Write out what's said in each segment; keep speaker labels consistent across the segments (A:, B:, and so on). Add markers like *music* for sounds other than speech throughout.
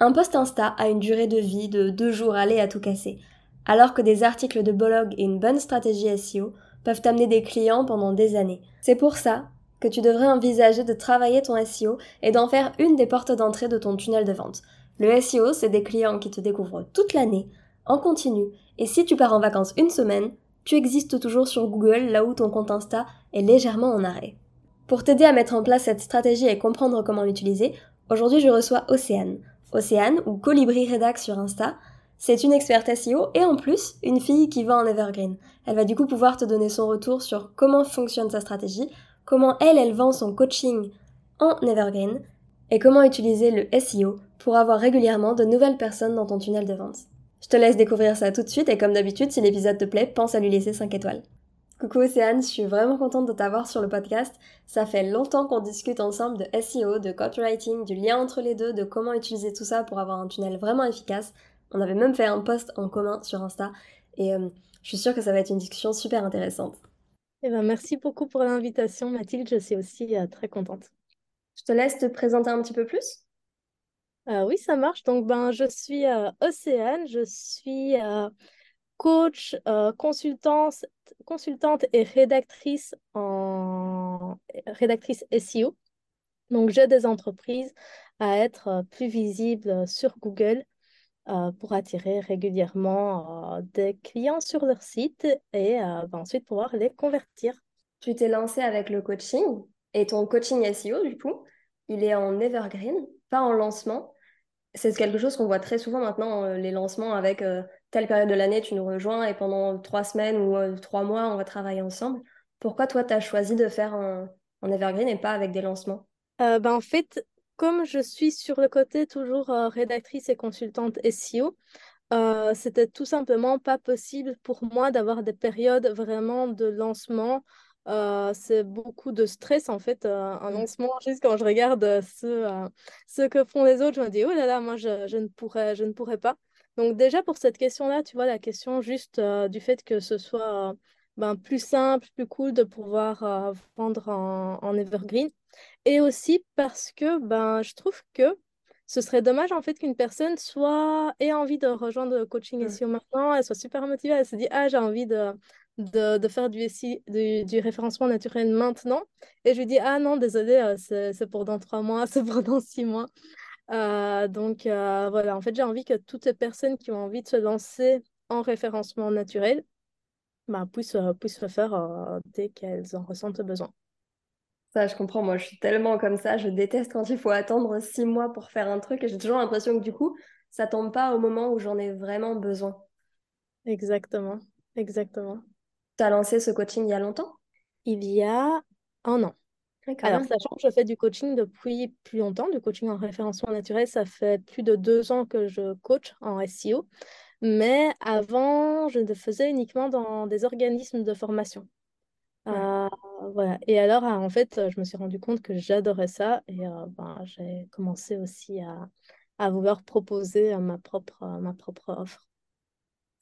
A: Un post Insta a une durée de vie de deux jours aller à tout casser, alors que des articles de blog et une bonne stratégie SEO peuvent amener des clients pendant des années. C'est pour ça que tu devrais envisager de travailler ton SEO et d'en faire une des portes d'entrée de ton tunnel de vente. Le SEO, c'est des clients qui te découvrent toute l'année, en continu, et si tu pars en vacances une semaine, tu existes toujours sur Google là où ton compte Insta est légèrement en arrêt. Pour t'aider à mettre en place cette stratégie et comprendre comment l'utiliser, aujourd'hui je reçois Océane. Océane, ou Colibri Redac sur Insta, c'est une experte SEO et en plus une fille qui va en Evergreen. Elle va du coup pouvoir te donner son retour sur comment fonctionne sa stratégie, comment elle, elle vend son coaching en Evergreen et comment utiliser le SEO pour avoir régulièrement de nouvelles personnes dans ton tunnel de vente. Je te laisse découvrir ça tout de suite et comme d'habitude, si l'épisode te plaît, pense à lui laisser 5 étoiles. Coucou Océane, je suis vraiment contente de t'avoir sur le podcast. Ça fait longtemps qu'on discute ensemble de SEO, de copywriting, du lien entre les deux, de comment utiliser tout ça pour avoir un tunnel vraiment efficace. On avait même fait un post en commun sur Insta et euh, je suis sûre que ça va être une discussion super intéressante.
B: Eh ben, merci beaucoup pour l'invitation Mathilde, je suis aussi euh, très contente.
A: Je te laisse te présenter un petit peu plus.
B: Euh, oui, ça marche. Donc, ben, je suis Océane, je suis coach, euh, consultante, consultante et rédactrice en rédactrice SEO. Donc, j'aide des entreprises à être euh, plus visibles sur Google euh, pour attirer régulièrement des clients sur leur site et ben, ensuite pouvoir les convertir.
A: Tu t'es lancé avec le coaching et ton coaching SEO, du coup, il est en evergreen, pas en lancement. C'est quelque chose qu'on voit très souvent maintenant, les lancements avec telle période de l'année, tu nous rejoins et pendant trois semaines ou euh, trois mois, on va travailler ensemble. Pourquoi toi, tu as choisi de faire un, evergreen et pas avec des lancements?
B: Euh, ben, En fait, comme je suis sur le côté toujours euh, rédactrice et consultante SEO, c'était tout simplement pas possible pour moi d'avoir des périodes vraiment de lancement. c'est beaucoup de stress en fait, un mmh. lancement. Juste quand je regarde ce, ce que font les autres, je me dis, oh là là, moi je, je ne, pourrais, je ne pourrais pas. Donc déjà pour cette question-là, tu vois, la question juste euh, du fait que ce soit euh, ben, plus simple, plus cool de pouvoir euh, vendre en, evergreen. Et aussi parce que ben, je trouve que ce serait dommage en fait qu'une personne soit ait envie de rejoindre le coaching SEO maintenant, elle soit super motivée, elle se dit ah j'ai envie de, de, faire du, du, du, référencement naturel maintenant. Et je lui dis ah non désolé, c'est pour dans trois mois, *laughs* c'est pour dans six mois. Euh, donc euh, voilà, en fait, j'ai envie que toutes les personnes qui ont envie de se lancer en référencement naturel bah, puissent, euh, puissent le faire dès qu'elles en ressentent besoin.
A: Ça, je comprends. Moi, je suis tellement comme ça. Je déteste quand il faut attendre six mois pour faire un truc et j'ai toujours l'impression que du coup, ça tombe pas au moment où j'en ai vraiment besoin.
B: Exactement, exactement.
A: Tu as lancé ce coaching il y a longtemps?
B: Il y a un an. Alors, sachant que je fais du coaching depuis plus longtemps, du coaching en référencement naturel, ça fait plus de deux ans que je coach en SEO. Mais avant, je le faisais uniquement dans des organismes de formation. Euh, voilà. Et alors, en fait, je me suis rendu compte que j'adorais ça et euh, ben, j'ai commencé aussi à, à vouloir proposer ma propre, ma propre offre.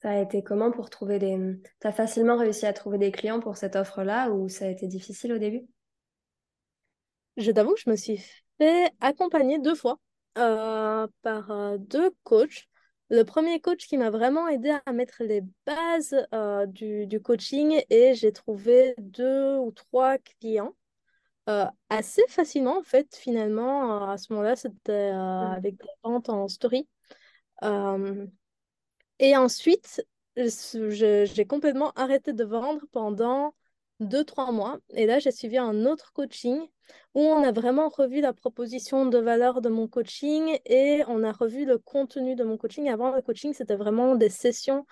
A: Ça a été comment pour trouver des... Tu as facilement réussi à trouver des clients pour cette offre-là ou ça a été difficile au début?
B: Je t'avoue que je me suis fait accompagner deux fois euh, par euh, deux coachs. Le premier coach qui m'a vraiment aidé à mettre les bases euh, du, du, coaching et j'ai trouvé deux ou trois clients assez facilement en fait finalement à ce moment-là c'était mmh. avec des ventes en story. et ensuite j'ai complètement arrêté de vendre pendant deux, trois mois. Et là, j'ai suivi un autre coaching où on a vraiment revu la proposition de valeur de mon coaching et on a revu le contenu de mon coaching. Avant le coaching, c'était vraiment des sessions.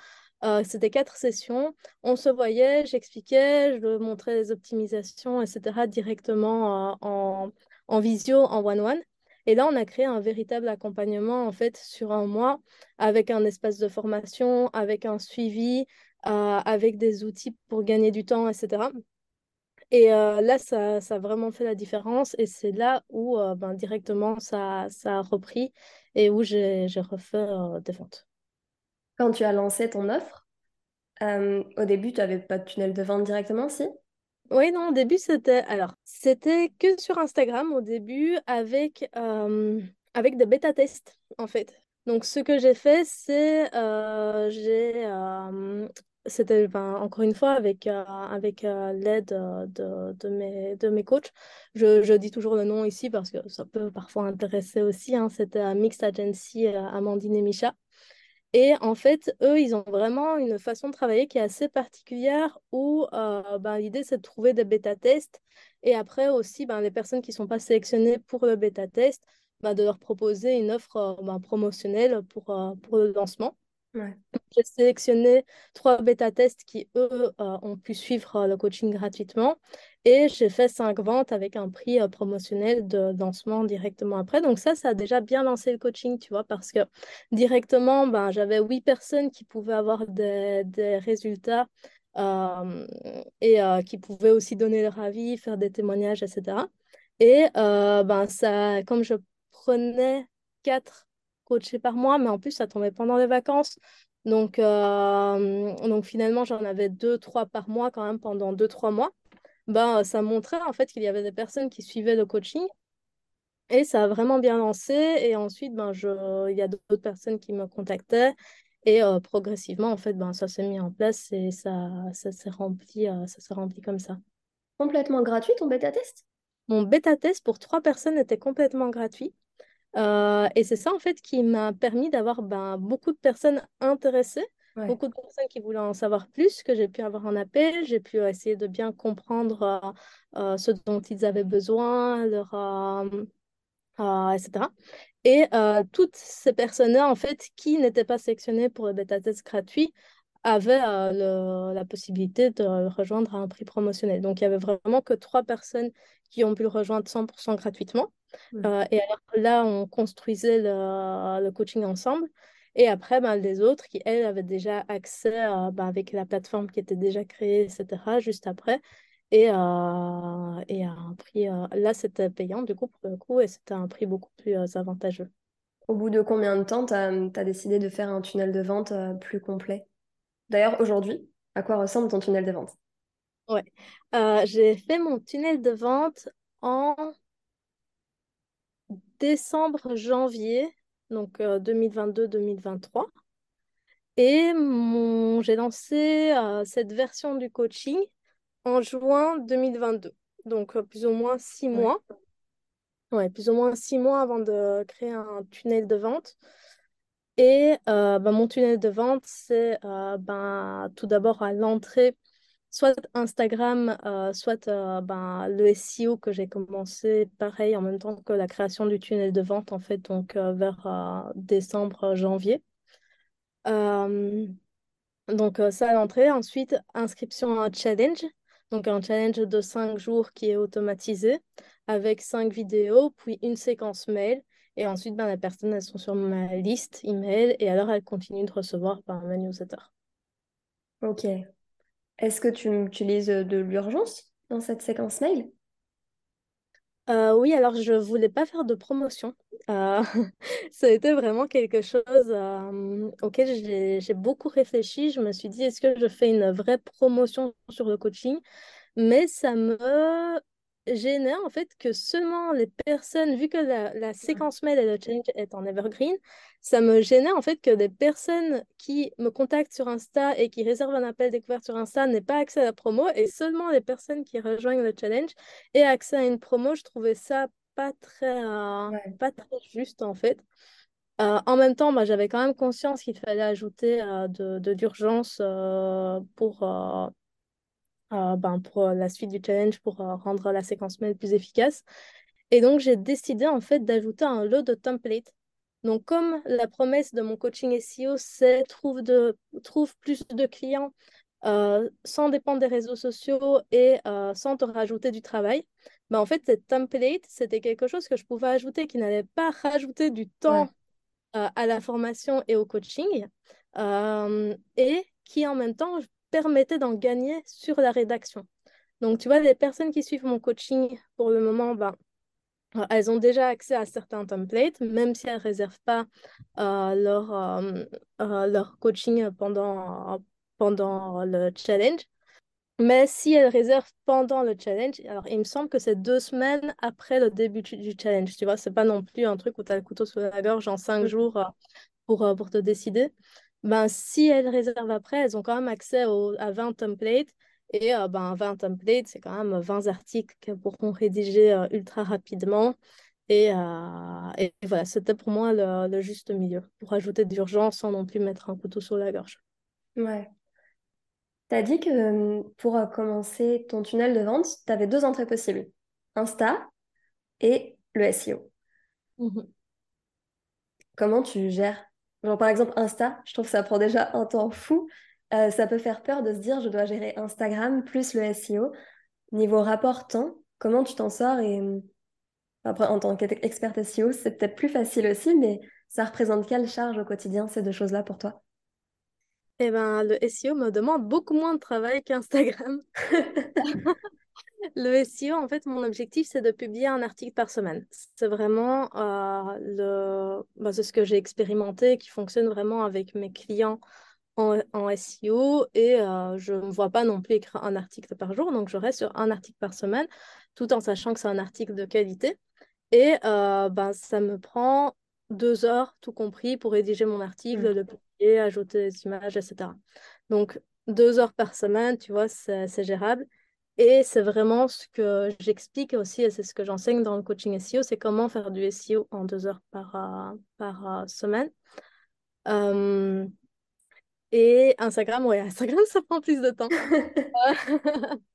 B: Euh, c'était quatre sessions. On se voyait, j'expliquais, je montrais les optimisations, etc. directement euh, en, en visio, en one-one. Et là, on a créé un véritable accompagnement en fait sur un mois avec un espace de formation, avec un suivi, euh, avec des outils pour gagner du temps, etc. Et euh, là, ça, ça, a vraiment fait la différence et c'est là où euh, ben, directement ça, ça, a repris et où j'ai refait des ventes.
A: Quand tu as lancé ton offre, au début, tu n'avais pas de tunnel de vente directement, si?
B: Oui, non, au début, c'était alors c'était que sur Instagram au début avec avec des bêta-tests, en fait. Donc, ce que j'ai fait, c'est euh, j'ai euh, c'était ben, encore une fois avec, euh, avec l'aide de, de, mes, de mes coachs. Je, je, dis toujours le nom ici parce que ça peut parfois intéresser aussi. Hein. C'était Mixed Agency Amandine et Micha. Et en fait, eux, ils ont vraiment une façon de travailler qui est assez particulière où ben, l'idée, c'est de trouver des bêta-tests. Et après aussi, ben, les personnes qui ne sont pas sélectionnées pour le bêta-test, bah, de leur proposer une offre euh, bah, promotionnelle pour, euh, pour le lancement. J'ai sélectionné trois bêta-tests qui, eux, euh, ont pu suivre le coaching gratuitement. Et j'ai fait cinq ventes avec un prix promotionnel de lancement directement après. Donc ça, ça a déjà bien lancé le coaching, tu vois, parce que directement, ben, j'avais huit personnes qui pouvaient avoir des, des résultats et qui pouvaient aussi donner leur avis, faire des témoignages, etc. Et ben, ça, comme je prenais quatre coachés par mois, mais en plus, ça tombait pendant les vacances. Donc, euh, donc finalement, j'en avais deux, trois par mois quand même pendant deux, trois mois. Ben, ça montrait en fait qu'il y avait des personnes qui suivaient le coaching et ça a vraiment bien lancé. Et ensuite, ben, je... il y a d'autres personnes qui me contactaient. Et euh, progressivement, en fait, ben, ça s'est mis en place et ça, ça s'est rempli, euh, ça s'est rempli comme ça.
A: Complètement gratuit ton bêta-test
B: Mon bêta-test pour trois personnes était complètement gratuit. Euh, et c'est ça, en fait, qui m'a permis d'avoir ben, beaucoup de personnes intéressées, beaucoup de personnes qui voulaient en savoir plus, que j'ai pu avoir un appel, j'ai pu essayer de bien comprendre euh, euh, ce dont ils avaient besoin, leur, etc. Et toutes ces personnes-là, en fait, qui n'étaient pas sélectionnées pour le bêta-test gratuit, avaient la possibilité de rejoindre à un prix promotionnel. Donc, il y avait vraiment que trois personnes qui ont pu le rejoindre 100% gratuitement. Euh, et alors là, on construisait le, le coaching ensemble. Et après, ben, les autres qui, elles, avaient déjà accès ben, avec la plateforme qui était déjà créée, etc., juste après. Et, euh, et à un prix, euh, là, c'était payant, du coup, pour le coup, et c'était un prix beaucoup plus avantageux.
A: Au bout de combien de temps tu as, décidé de faire un tunnel de vente plus complet? D'ailleurs, aujourd'hui, à quoi ressemble ton tunnel de vente?
B: Ouais, j'ai fait mon tunnel de vente en décembre, janvier, donc 2022-2023. Euh, Et mon... j'ai lancé euh, cette version du coaching en juin 2022. Donc euh, plus ou moins six mois. Ouais, plus ou moins six mois avant de créer un tunnel de vente. Et bah, mon tunnel de vente, c'est ben, tout d'abord à l'entrée soit Instagram, euh, soit euh, ben, le SEO que j'ai commencé pareil en même temps que la création du tunnel de vente, en fait, donc euh, vers décembre, janvier. donc ça à l'entrée. Ensuite, inscription à un challenge. Donc un challenge de cinq jours qui est automatisé avec cinq vidéos, puis une séquence mail. Et ensuite, ben, les personnes, elles sont sur ma liste email et alors elles continuent de recevoir par ma newsletter.
A: Ok, est-ce que tu utilises de l'urgence dans cette séquence mail?
B: Euh, oui, alors je voulais pas faire de promotion. Euh, *laughs* ça a été vraiment quelque chose euh, auquel j'ai beaucoup réfléchi. Je me suis dit, est-ce que je fais une vraie promotion sur le coaching? Mais ça me gênait en fait que seulement les personnes, vu que la, séquence mail et le challenge est en evergreen, ça me gênait en fait que des personnes qui me contactent sur Insta et qui réservent un appel découvert sur Insta n'aient pas accès à la promo et seulement les personnes qui rejoignent le challenge aient accès à une promo. Je trouvais ça pas très, euh, pas très juste en fait. Euh, en même temps, bah, j'avais quand même conscience qu'il fallait ajouter euh, de, de l'urgence pour euh, ben, pour euh, la suite du challenge pour euh, rendre la séquence mail plus efficace. Et donc, j'ai décidé en fait d'ajouter un lot de templates. Donc, comme la promesse de mon coaching SEO, c'est trouve, de, trouve plus de clients sans dépendre des réseaux sociaux et sans te rajouter du travail, ben, en fait, cette template, c'était quelque chose que je pouvais ajouter qui n'allait pas *laughs* rajouter du temps à la formation et au coaching et qui en même temps permettait d'en gagner sur la rédaction. Donc, tu vois, les personnes qui suivent mon coaching, pour le moment, ben, euh, elles ont déjà accès à certains templates, même si elles ne réservent pas euh, leur, euh, leur coaching pendant, pendant le challenge. Mais si elle réserve pendant le challenge, alors il me semble que c'est deux semaines après le début du challenge. Tu vois, c'est pas non plus un truc où tu as le couteau sous la gorge en cinq jours pour, pour te décider. Ben, si elles réservent après, elles ont quand même accès à 20 templates. Et euh, ben, 20 templates, c'est quand même 20 articles qu'elles pourront rédiger ultra rapidement. Et, et voilà, c'était pour moi le, le, juste milieu, pour ajouter d'urgence sans non plus mettre un couteau sur la gorge.
A: Ouais. Tu as dit que euh, pour euh, commencer ton tunnel de vente, tu avais deux entrées possibles. Insta et le SEO.
B: Mhm.
A: Comment tu gères Genre par exemple Insta, je trouve que ça prend déjà un temps fou. Euh, ça peut faire peur de se dire je dois gérer Instagram plus le SEO. Niveau rapport temps, comment tu t'en sors et après en tant qu'experte SEO, c'est peut-être plus facile aussi, mais ça représente quelle charge au quotidien ces deux choses-là pour toi?
B: Eh ben, le SEO me demande beaucoup moins de travail qu'Instagram. *laughs* le SEO, en fait, mon objectif, c'est de publier un article par semaine. C'est vraiment euh, le... Bah, ce que j'ai expérimenté, qui fonctionne vraiment avec mes clients en, SEO. Et euh, je ne vois pas non plus écrire un article par jour. Donc, je reste sur un article par semaine, tout en sachant que c'est un article de qualité. Et euh, ben, ça me prend deux heures, tout compris, pour rédiger mon article, mmh. le publier, ajouter des images, etc. Donc, deux heures par semaine, tu vois, c'est gérable. Et c'est vraiment ce que j'explique aussi, et c'est ce que j'enseigne dans le coaching SEO, c'est comment faire du SEO en deux heures par, euh, euh, semaine. et Instagram, ouais, Instagram, *laughs* ça prend plus de temps. *laughs*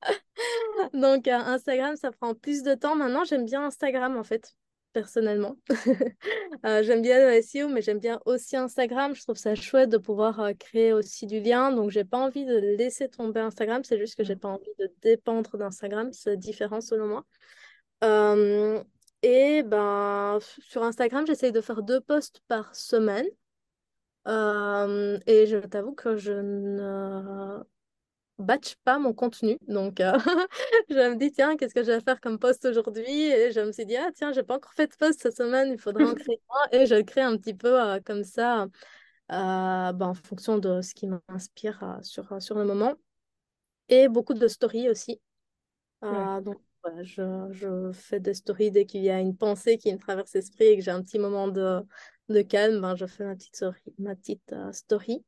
B: *laughs* Donc, euh, Instagram, ça prend plus de temps. Maintenant, j'aime bien Instagram, en fait personnellement. *laughs* Euh, j'aime bien le SEO, mais j'aime bien aussi Instagram. Je trouve ça chouette de pouvoir euh, créer aussi du lien. Donc, j'ai pas envie de laisser tomber Instagram. C'est juste que j'ai pas envie de dépendre d'Instagram. C'est différent selon moi. Euh, et ben, sur Instagram, j'essaye de faire deux posts par semaine. et je t'avoue que je ne batch pas mon contenu. Donc, euh, *laughs* je me dis, tiens, qu'est-ce que je vais faire comme post aujourd'hui? Et je me suis dit, ah, tiens, j'ai pas encore fait de post cette semaine, il faudrait en *laughs* créer un. Et je crée un petit peu euh, comme ça, euh, bah, en fonction de ce qui m'inspire sur, sur le moment. Et beaucoup de stories aussi. Donc, voilà, je, je, fais des stories dès qu'il y a une pensée qui me traverse l'esprit et que j'ai un petit moment de, de calme, ben, je fais ma petite story. Ma petite, story.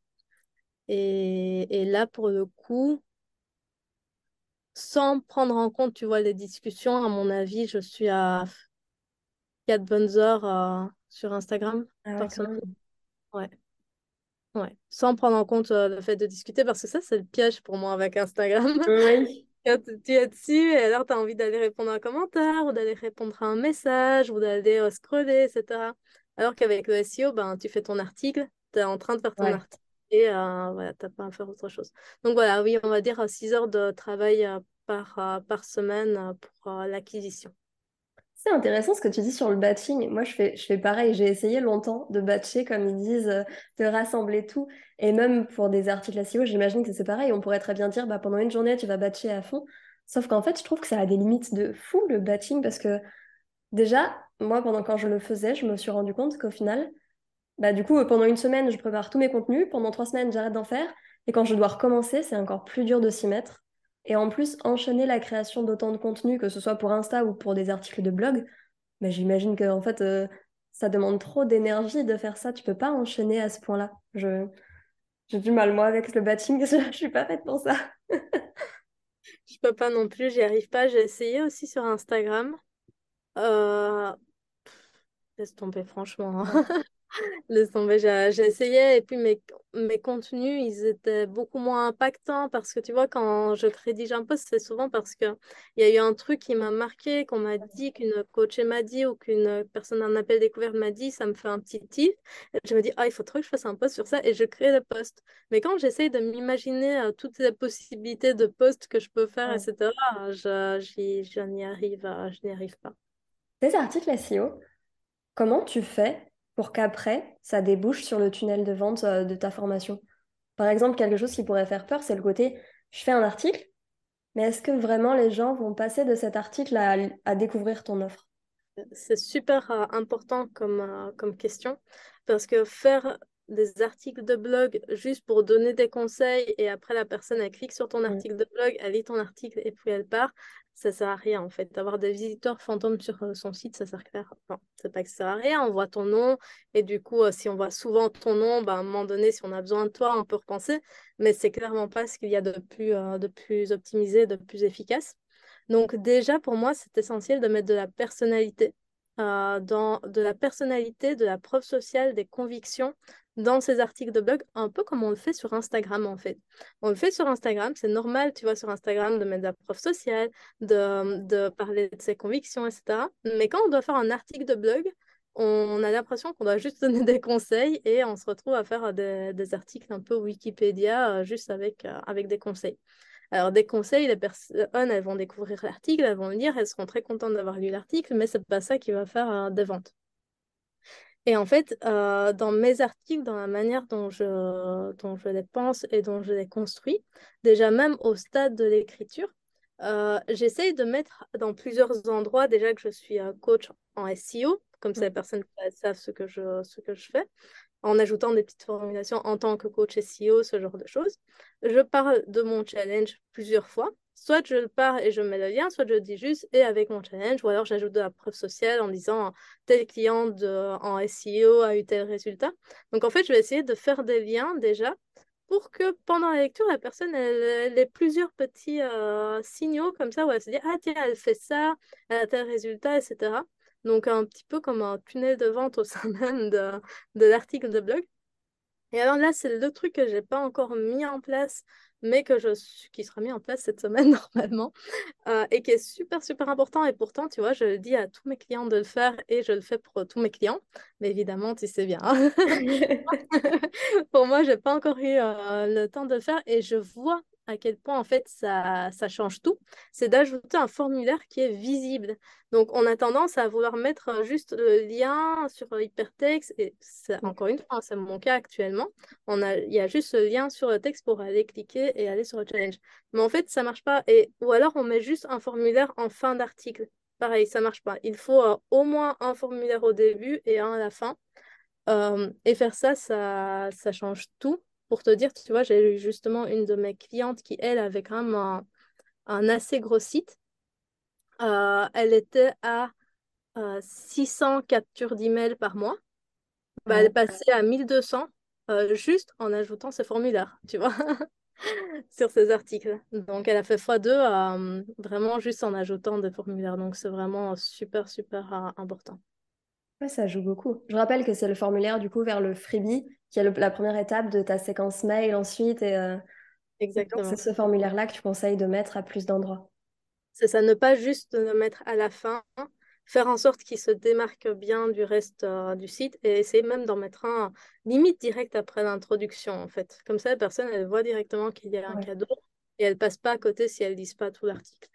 B: Et, et, là, pour le coup, sans prendre en compte, tu vois, les discussions, à mon avis, je suis à 4 bonnes heures euh, sur Instagram
A: ah.
B: Ouais. Ouais. Sans prendre en compte euh, le fait de discuter, parce que ça, c'est le piège pour moi avec Instagram.
A: Oui. *laughs*
B: Quand tu es dessus, et alors tu as envie d'aller répondre à un commentaire, ou d'aller répondre à un message, ou d'aller euh, scroller, etc. Alors qu'avec le SEO, ben, tu fais ton article, tu es en train de faire ton article et euh, voilà, tu n'as pas à faire autre chose. Donc voilà, oui, on va dire 6 heures de travail euh, par, euh, par semaine pour l'acquisition.
A: C'est intéressant ce que tu dis sur le batching. Moi, je fais, je fais pareil. J'ai essayé longtemps de batcher, comme ils disent, de rassembler tout. Et même pour des articles SEO, j'imagine que c'est pareil. On pourrait très bien dire, bah, pendant une journée, tu vas batcher à fond. Sauf qu'en fait, je trouve que ça a des limites de fou, le batching, parce que déjà, moi, pendant quand je le faisais, je me suis rendu compte qu'au final, bah, du coup, pendant une semaine, je prépare tous mes contenus. Pendant trois semaines, j'arrête d'en faire. Et quand je dois recommencer, c'est encore plus dur de s'y mettre. Et en plus, enchaîner la création d'autant de contenu, que ce soit pour Insta ou pour des articles de blog, bah, j'imagine que en fait, euh, ça demande trop d'énergie de faire ça. Tu peux pas enchaîner à ce point-là. Je... J'ai du mal, moi, avec le batching. *laughs* je suis pas faite pour ça.
B: je peux pas non plus, j'y arrive pas. J'ai essayé aussi sur Instagram. Euh... Laisse tomber, franchement. *laughs* Laisse tomber, essayé et puis mes, mes contenus, ils étaient beaucoup moins impactants parce que tu vois, quand je rédige un post, c'est souvent parce qu'il y a eu un truc qui m'a marqué, qu'on m'a dit, qu'une coach m'a dit ou qu'une personne en appel découverte m'a dit, ça me fait un petit tilt. Je me dis, ah, il faut trop que je fasse un post sur ça et je crée le post. Mais quand j'essaye de m'imaginer euh, toutes les possibilités de posts que je peux faire, etc., je, n'y arrive, euh, je n'y arrive pas.
A: Tes articles SEO, comment tu fais pour qu'après, ça débouche sur le tunnel de vente euh, de ta formation. Par exemple, quelque chose qui pourrait faire peur, c'est le côté, je fais un article, mais est-ce que vraiment les gens vont passer de cet article à, découvrir ton offre?
B: C'est super euh, important comme, euh, comme question, parce que faire des articles de blog juste pour donner des conseils et après la personne elle clique sur ton article de blog, elle lit ton article et puis elle part, ça sert à rien en fait. D'avoir des visiteurs fantômes sur euh, son site, ça sert à rien. Non, c'est pas que ça sert à rien, on voit ton nom et du coup, euh, si on voit souvent ton nom, bah, à un moment donné, si on a besoin de toi, on peut repenser, mais c'est clairement pas ce qu'il y a de plus, euh, de plus optimisé, de plus efficace. Donc déjà, pour moi, c'est essentiel de mettre de la personnalité, dans de la personnalité, de la preuve sociale, des convictions dans ces articles de blog, un peu comme on le fait sur Instagram en fait. On le fait sur Instagram, c'est normal, tu vois, sur Instagram, de mettre de la preuve sociale, de, de parler de ses convictions, etc. Mais quand on doit faire un article de blog, on a l'impression qu'on doit juste *laughs* donner des conseils et on se retrouve à faire des, des articles un peu Wikipédia euh, juste avec, euh, avec des conseils. Alors, des conseils, les personnes, elles vont découvrir l'article, elles vont le lire, elles seront très contentes d'avoir lu l'article, mais c'est pas ça qui va faire euh, des ventes. Et en fait, euh, dans mes articles, dans la manière dont je, dont je les pense et dont je les construis, déjà même au stade de l'écriture, euh, j'essaye de mettre dans plusieurs endroits, déjà que je suis coach en SEO, comme ça les personnes savent ce que je, ce que je fais, en ajoutant des petites formulations en tant que coach SEO, ce genre de choses. Je parle de mon challenge plusieurs fois. Soit je le pars et je mets le lien, soit je dis juste et avec mon challenge, ou alors j'ajoute de la preuve sociale en disant tel client de, en SEO a eu tel résultat. Donc en fait, je vais essayer de faire des liens déjà pour que pendant la lecture, la personne elle, ait plusieurs petits euh, signaux comme ça où elle se dit Ah, tiens, elle fait ça, elle a tel résultat, etc. Donc, un petit peu comme un tunnel de vente au sein *laughs* même de, de l'article de blog. Et alors là, c'est le truc que je n'ai pas encore mis en place, mais que je, qui sera mis en place cette semaine *laughs* normalement, euh, et qui est super, super important. Et pourtant, tu vois, je le dis à tous mes clients de le faire et je le fais pour tous mes clients. Mais évidemment, tu sais bien. Hein. *laughs* pour moi, je n'ai pas encore eu euh, le temps de le faire et je vois à quel point en fait ça, ça change tout, c'est d'ajouter un formulaire qui est visible. Donc on a tendance à vouloir mettre euh, juste le lien sur hypertexte et encore une fois, hein, c'est mon cas actuellement. On a, il y a juste le lien sur le texte pour aller cliquer et aller sur le challenge. Mais en fait, ça marche pas. Et, ou alors on met juste un formulaire en fin d'article. Pareil, ça marche pas. Il faut euh, au moins un formulaire au début et un à la fin. Euh, et faire ça, ça, ça change tout pour te dire, tu vois, j'ai eu justement une de mes clientes qui, elle, avait quand même un, assez gros site. Euh, elle était à 600 captures d'emails par mois. Bah, elle est passée à 1200 euh, juste en ajoutant ces formulaires, tu vois, *laughs* sur ces articles. Donc, elle a fait x2 euh, vraiment juste en ajoutant des formulaires. Donc, c'est vraiment super, super important.
A: Ouais, ça joue beaucoup. Je rappelle que c'est le formulaire du coup vers le freebie qui est la première étape de ta séquence mail ensuite. Et, euh,
B: Exactement.
A: C'est ce formulaire-là que tu conseilles de mettre à plus d'endroits.
B: C'est ça, ne pas juste le mettre à la fin, faire en sorte qu'il se démarque bien du reste euh, du site et essayer même d'en mettre un limite direct après l'introduction en fait. Comme ça, la personne, elle voit directement qu'il y a un cadeau et elle passe pas à côté si elle ne lise pas tout l'article.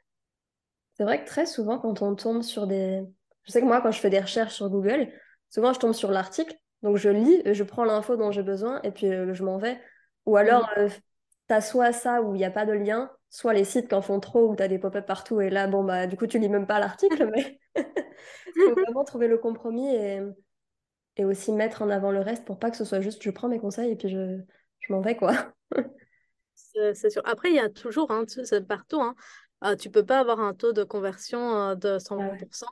A: C'est vrai que très souvent, quand on tombe sur des, je sais que moi, quand je fais des recherches sur Google, souvent je tombe sur l'article, donc je lis, je prends l'info dont j'ai besoin et puis euh, je m'en vais. Ou alors, euh, tu as soit ça où il n'y a pas de lien, soit les sites qui en font trop où tu as des pop-up partout et là, bon, bah, du coup, tu lis même pas l'article, mais il *laughs* faut vraiment trouver le compromis et, et aussi mettre en avant le reste pour pas que ce soit juste je prends mes conseils et puis je, je m'en vais, quoi.
B: c'est sûr. Après, il y a toujours, hein, partout, hein. Ah, tu peux pas avoir un taux de conversion euh, de 100%.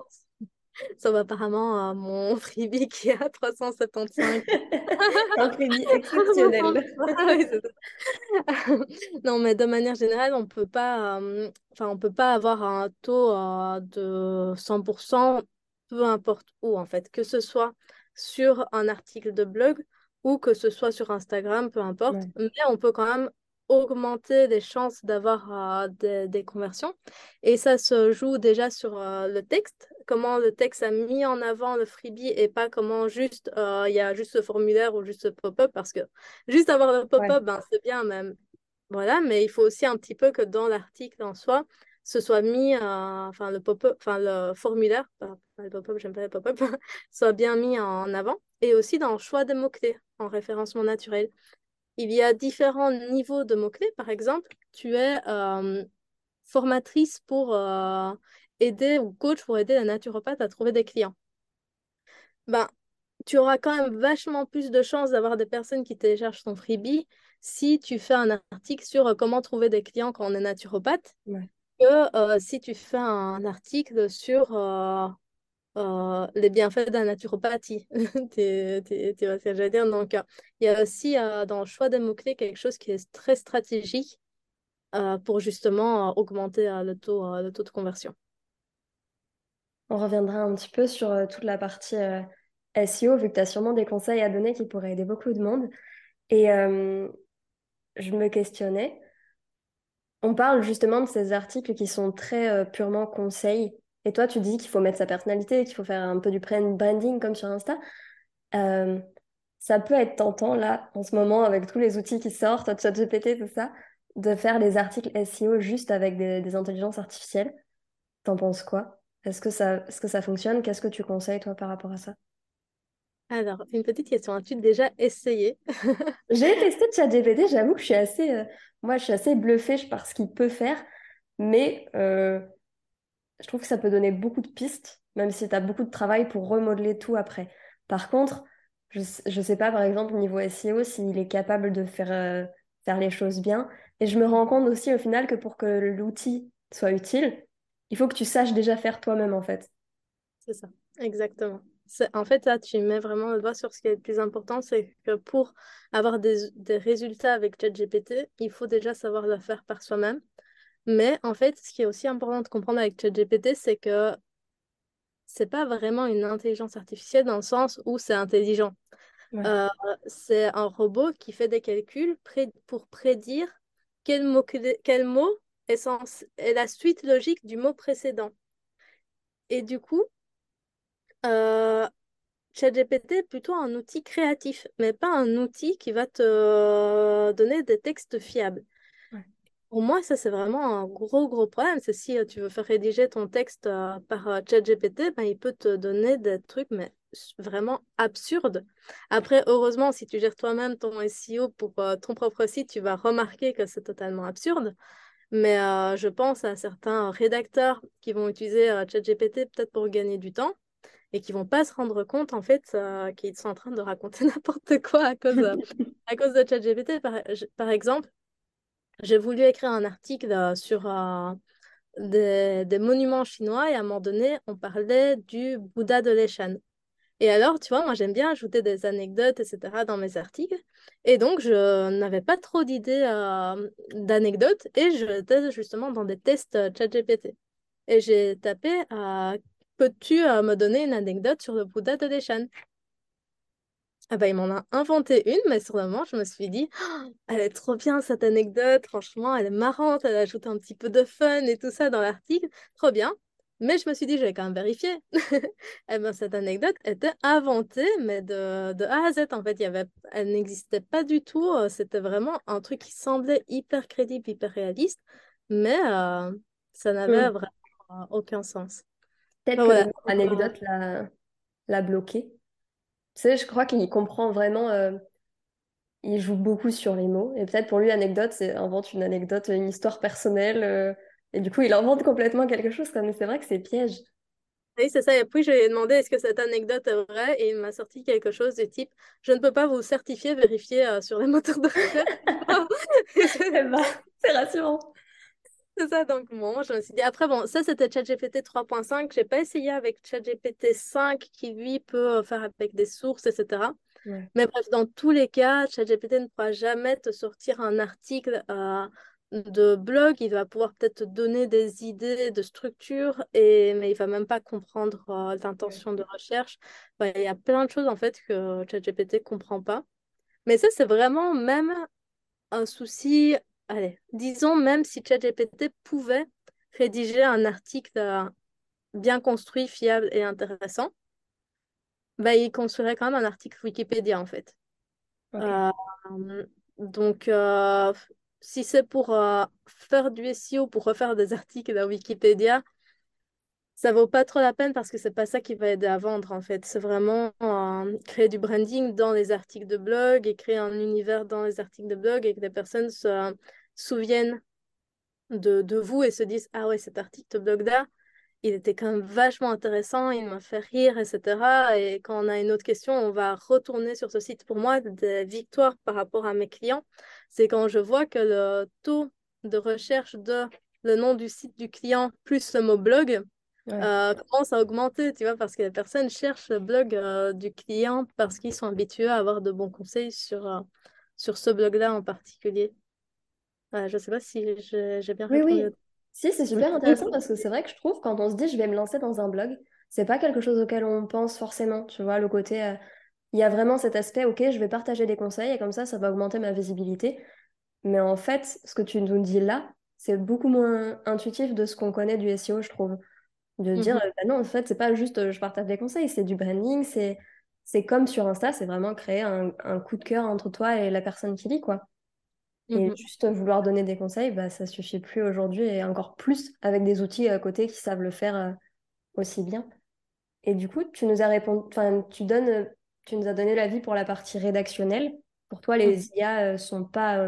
B: Sauf apparemment à mon *laughs* freebie qui est à 375. *laughs*
A: Un freebie *laughs* exceptionnel.
B: non, mais de manière générale, on peut pas, euh, enfin, on peut pas avoir un taux euh, de 100%, peu importe où en fait, que ce soit sur un article de blog ou que ce soit sur Instagram, peu importe. Mais on peut quand même augmenter les chances d'avoir euh, des, conversions. Et ça se joue déjà sur euh, le texte, comment le texte a mis en avant le freebie et pas comment juste euh, il y a juste ce formulaire ou juste ce pop-up parce que juste avoir le pop-up, ben, c'est bien même. Voilà, mais il faut aussi un petit peu que dans l'article en soi, ce soit mis, enfin le pop-up, enfin le formulaire, pas, le pop-up, j'aime pas le pop-up, *laughs* soit bien mis en avant. Et aussi dans le choix des mots-clés en référencement naturel. Il y a différents niveaux de mots-clés. Par exemple, tu es euh, formatrice pour euh, aider ou coach pour aider la naturopathe à trouver des clients. Ben, tu auras quand même vachement plus de chances d'avoir des personnes qui téléchargent ton freebie si tu fais un article sur euh, comment trouver des clients quand on est naturopathe que euh, si tu fais un article sur euh, les bienfaits de la naturopathie. tu vois ce que je dire? Donc, il y a aussi dans le choix des mots-clés quelque chose qui est très stratégique pour justement augmenter le, taux, le taux de conversion.
A: On reviendra un petit peu sur toute la partie SEO, vu que tu as sûrement des conseils à donner qui pourraient aider beaucoup de monde. Et je me questionnais. On parle justement de ces articles qui sont très euh, purement conseils. Et toi, tu dis qu'il faut mettre sa personnalité, qu'il faut faire un peu du branding comme sur Insta. Euh, ça peut être tentant, là, en ce moment, avec tous les outils qui sortent, ChatGPT, tout ça, de faire des articles SEO juste avec des, intelligences artificielles. T'en penses quoi? Est-ce que ça, est-ce que ça fonctionne? Qu'est-ce que tu conseilles, toi, par rapport à ça?
B: Alors, une petite question. As-tu déjà essayé? *laughs*
A: J'ai testé ChatGPT, j'avoue que je suis assez, euh, moi, je suis assez bluffée par ce qu'il peut faire, mais euh, je trouve que ça peut donner beaucoup de pistes, même si tu as beaucoup de travail pour remodeler tout après. Par contre, je ne sais pas, par exemple, au niveau SEO, s'il est capable de faire, euh, faire les choses bien. Et je me rends compte aussi au final que pour que l'outil soit utile, il faut que tu saches déjà faire toi-même, en fait.
B: C'est ça, exactement. En fait, là, tu mets vraiment le doigt sur ce qui est le plus important, c'est que pour avoir des, résultats avec ChatGPT, il faut déjà savoir le faire par soi-même. Mais en fait, ce qui est aussi important de comprendre avec ChatGPT, c'est que c'est pas vraiment une intelligence artificielle dans le sens où c'est intelligent. Euh, c'est un robot qui fait des calculs pour prédire quel mot, quel mot est, est la suite logique du mot précédent. Et du coup, euh, ChatGPT est plutôt un outil créatif, mais pas un outil qui va te donner des textes fiables. Pour moi, ça, c'est vraiment un gros, gros problème. C'est si euh, tu veux faire rédiger ton texte euh, par ChatGPT, ben, il peut te donner des trucs, mais vraiment absurdes. Après, heureusement, si tu gères toi-même ton SEO pour ton propre site, tu vas remarquer que c'est totalement absurde. Mais je pense à certains rédacteurs qui vont utiliser ChatGPT peut-être pour gagner du temps et qui vont pas se rendre compte en fait euh, qu'ils sont en train de raconter *laughs* n'importe quoi à cause, euh, à cause de ChatGPT. Par, par exemple, j'ai voulu écrire un article euh, sur des, des, monuments chinois et à un moment donné, on parlait du Bouddha de Leshan. Et alors, tu vois, moi j'aime bien ajouter des anecdotes, etc. dans mes articles. Et donc, je n'avais pas trop d'idées d'anecdotes et j'étais justement dans des tests ChatGPT. Et j'ai tapé Peux-tu euh, me donner une anecdote sur le Bouddha de Deshan ah bah, il m'en a inventé une, mais sur le moment, je me suis dit, «Oh, elle est trop bien cette anecdote, franchement, elle est marrante, elle ajoute un petit peu de fun et tout ça dans l'article, trop bien. Mais je me suis dit, je vais quand même vérifier. et *laughs* eh ben, cette anecdote était inventée, mais de, de A à Z, en fait, il y avait, elle n'existait pas du tout. Euh, c'était vraiment un truc qui semblait hyper crédible, hyper réaliste, mais euh, ça n'avait mmh. vraiment aucun sens.
A: Peut-être que l'anecdote l'a bloqué. Tu sais, je crois qu'il comprend vraiment. Euh, il joue beaucoup sur les mots. Et peut-être pour lui, anecdote, c'est invente une anecdote, une histoire personnelle. Euh, et du coup, il invente complètement quelque chose. Mais c'est vrai que c'est piège.
B: Oui, c'est ça. Et puis, je lui ai demandé est-ce que cette anecdote est vraie? Et il m'a sorti quelque chose du type je ne peux pas vous certifier, vérifier euh, sur les moteurs de recherche. *laughs*
A: Eh ben, c'est rassurant.
B: C'est ça, donc bon, je me suis dit. Après, bon, ça c'était ChatGPT 3.5. J'ai pas essayé avec ChatGPT 5 qui lui peut euh, faire avec des sources, etc. Mais bref, dans tous les cas, ChatGPT ne pourra jamais te sortir un article euh, de blog. Il va pouvoir peut-être te donner des idées de structure, et... mais il va même pas comprendre euh, l'intention de recherche. il y a plein de choses en fait que ChatGPT comprend pas. Mais ça, c'est vraiment même un souci allez, disons même si ChatGPT pouvait rédiger un article euh, bien construit, fiable et intéressant, bah, il construirait quand même un article Wikipédia en fait. Euh, donc, euh, si c'est pour faire du SEO, pour refaire des articles à Wikipédia, ça vaut pas trop la peine parce que c'est pas ça qui va aider à vendre en fait. C'est vraiment euh, créer du branding dans les articles de blog et créer un univers dans les articles de blog et que les personnes se souviennent de, de vous et se disent ah ouais cet article de blog là il était quand même vachement intéressant, il m'a fait rire, etc. Et quand on a une autre question, on va retourner sur ce site. Pour moi, des victoires par rapport à mes clients, c'est quand je vois que le taux de recherche de le nom du site du client plus le mot blog euh, commence à augmenter, tu vois, parce que les personnes cherchent le blog euh, du client parce qu'ils sont habitués à avoir de bons conseils sur, euh, sur ce blog-là en particulier. Je ne sais pas si j'ai bien
A: répondu. Oui, oui. Si, c'est super *laughs* intéressant parce que c'est vrai que je trouve quand on se dit je vais me lancer dans un blog, c'est pas quelque chose auquel on pense forcément, tu vois, le côté, il y a vraiment cet aspect, ok, je vais partager des conseils et comme ça, ça va augmenter ma visibilité. Mais en fait, ce que tu nous dis là, c'est beaucoup moins intuitif de ce qu'on connaît du SEO, je trouve. De dire, mhm. bah non, en fait, c'est pas juste euh, je partage des conseils, c'est du branding, c'est c'est comme sur Insta, c'est vraiment créer un, un, coup de cœur entre toi et la personne qui lit, quoi. Et mhm. juste vouloir donner des conseils, bah, ça suffit plus aujourd'hui et encore plus avec des outils à côté qui savent le faire euh, aussi bien. Et du coup, tu nous as répondu, enfin, tu donnes, tu nous as donné l'avis pour la partie rédactionnelle. Pour toi, les IA euh, sont pas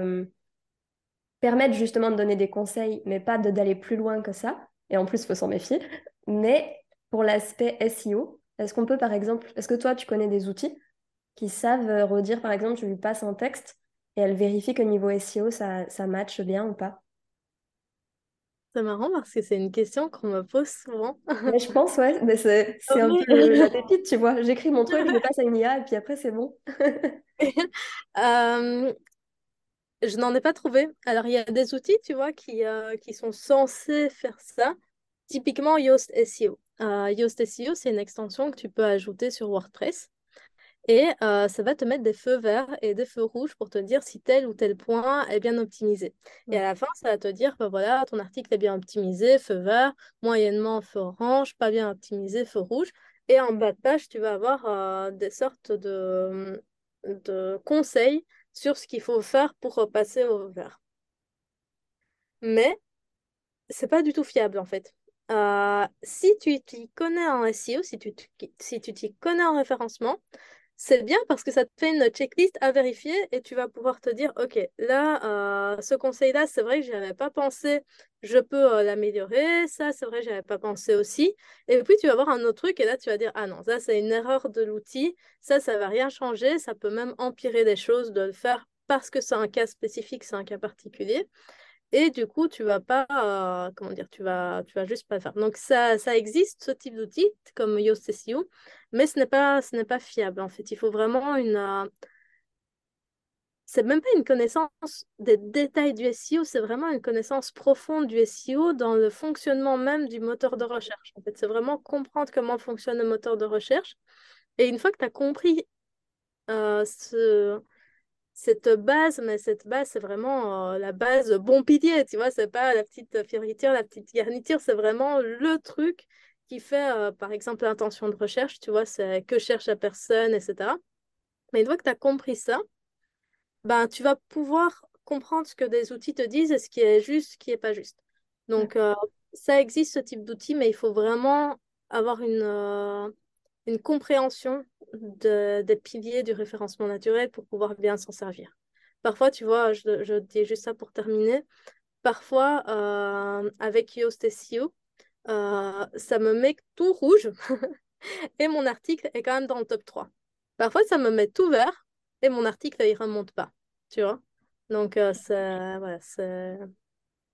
A: permettent justement de donner des conseils, mais pas d'aller plus loin que ça. Et en plus, il faut s'en méfier. Mais pour l'aspect SEO, est-ce qu'on peut par exemple, est-ce que toi, tu connais des outils qui savent euh, redire, par exemple, tu lui passes un texte et elle vérifie que niveau SEO, ça, ça matche bien ou pas
B: c'est marrant parce que c'est une question qu'on me pose souvent.
A: Mais je pense, ouais, mais c'est un peu la pépite, tu vois. J'écris mon truc, je le passe à une IA et puis après, c'est bon. *laughs*
B: euh, je n'en ai pas trouvé. Alors, il y a des outils, tu vois, qui, euh, qui sont censés faire ça. Typiquement, Yoast SEO. Euh, Yoast SEO, c'est une extension que tu peux ajouter sur WordPress. Et euh, ça va te mettre des feux verts et des feux rouges pour te dire si tel ou tel point est bien optimisé. Et à la fin, ça va te dire, bah voilà, ton article est bien optimisé, feu vert, moyennement feu orange, pas bien optimisé, feu rouge. Et en bas de page, tu vas avoir des sortes de, de conseils sur ce qu'il faut faire pour repasser au vert. Mais c'est pas du tout fiable en fait. Euh, si tu t'y connais en SEO, si tu si tu t'y connais en référencement, c'est bien parce que ça te fait une checklist à vérifier et tu vas pouvoir te dire, OK, là, euh, ce conseil-là, c'est vrai que je avais pas pensé, je peux euh, l'améliorer. Ça, c'est vrai que je avais pas pensé aussi. Et puis, tu vas voir un autre truc et là, tu vas dire, ah non, ça, c'est une erreur de l'outil. Ça, ça va rien changer. Ça peut même empirer des choses de le faire parce que c'est un cas spécifique, c'est un cas particulier. Et du coup, tu vas pas, euh, comment dire, tu vas, tu vas juste pas faire. Donc, ça, ça existe, ce type d'outil, comme Yoast SEO, mais ce n'est pas, ce n'est pas fiable, en fait. Il faut vraiment une... Euh, c'est même pas une connaissance des détails du SEO, c'est vraiment une connaissance profonde du SEO dans le fonctionnement même du moteur de recherche. En fait, c'est vraiment comprendre comment fonctionne le moteur de recherche. Et une fois que tu as compris euh, ce, cette base, mais cette base, c'est vraiment euh, la base bon pilier, tu vois, c'est pas la petite fioriture, la petite garniture, c'est vraiment le truc qui fait, euh, par exemple, l'intention de recherche, tu vois, c'est que cherche la personne, etc. Mais une fois que tu as compris ça, ben, tu vas pouvoir comprendre ce que des outils te disent et ce qui est juste, ce qui n'est pas juste. Donc, euh, ça existe, ce type d'outils, mais il faut vraiment avoir une, une compréhension des piliers du référencement naturel pour pouvoir bien s'en servir. Parfois, tu vois, je, dis juste ça pour terminer, parfois, euh, avec Yoast SEO, euh, ça me met tout rouge *laughs* et mon article est quand même dans le top 3. Parfois, ça me met tout vert et mon article, il ne remonte pas, tu vois. Donc, euh, c'est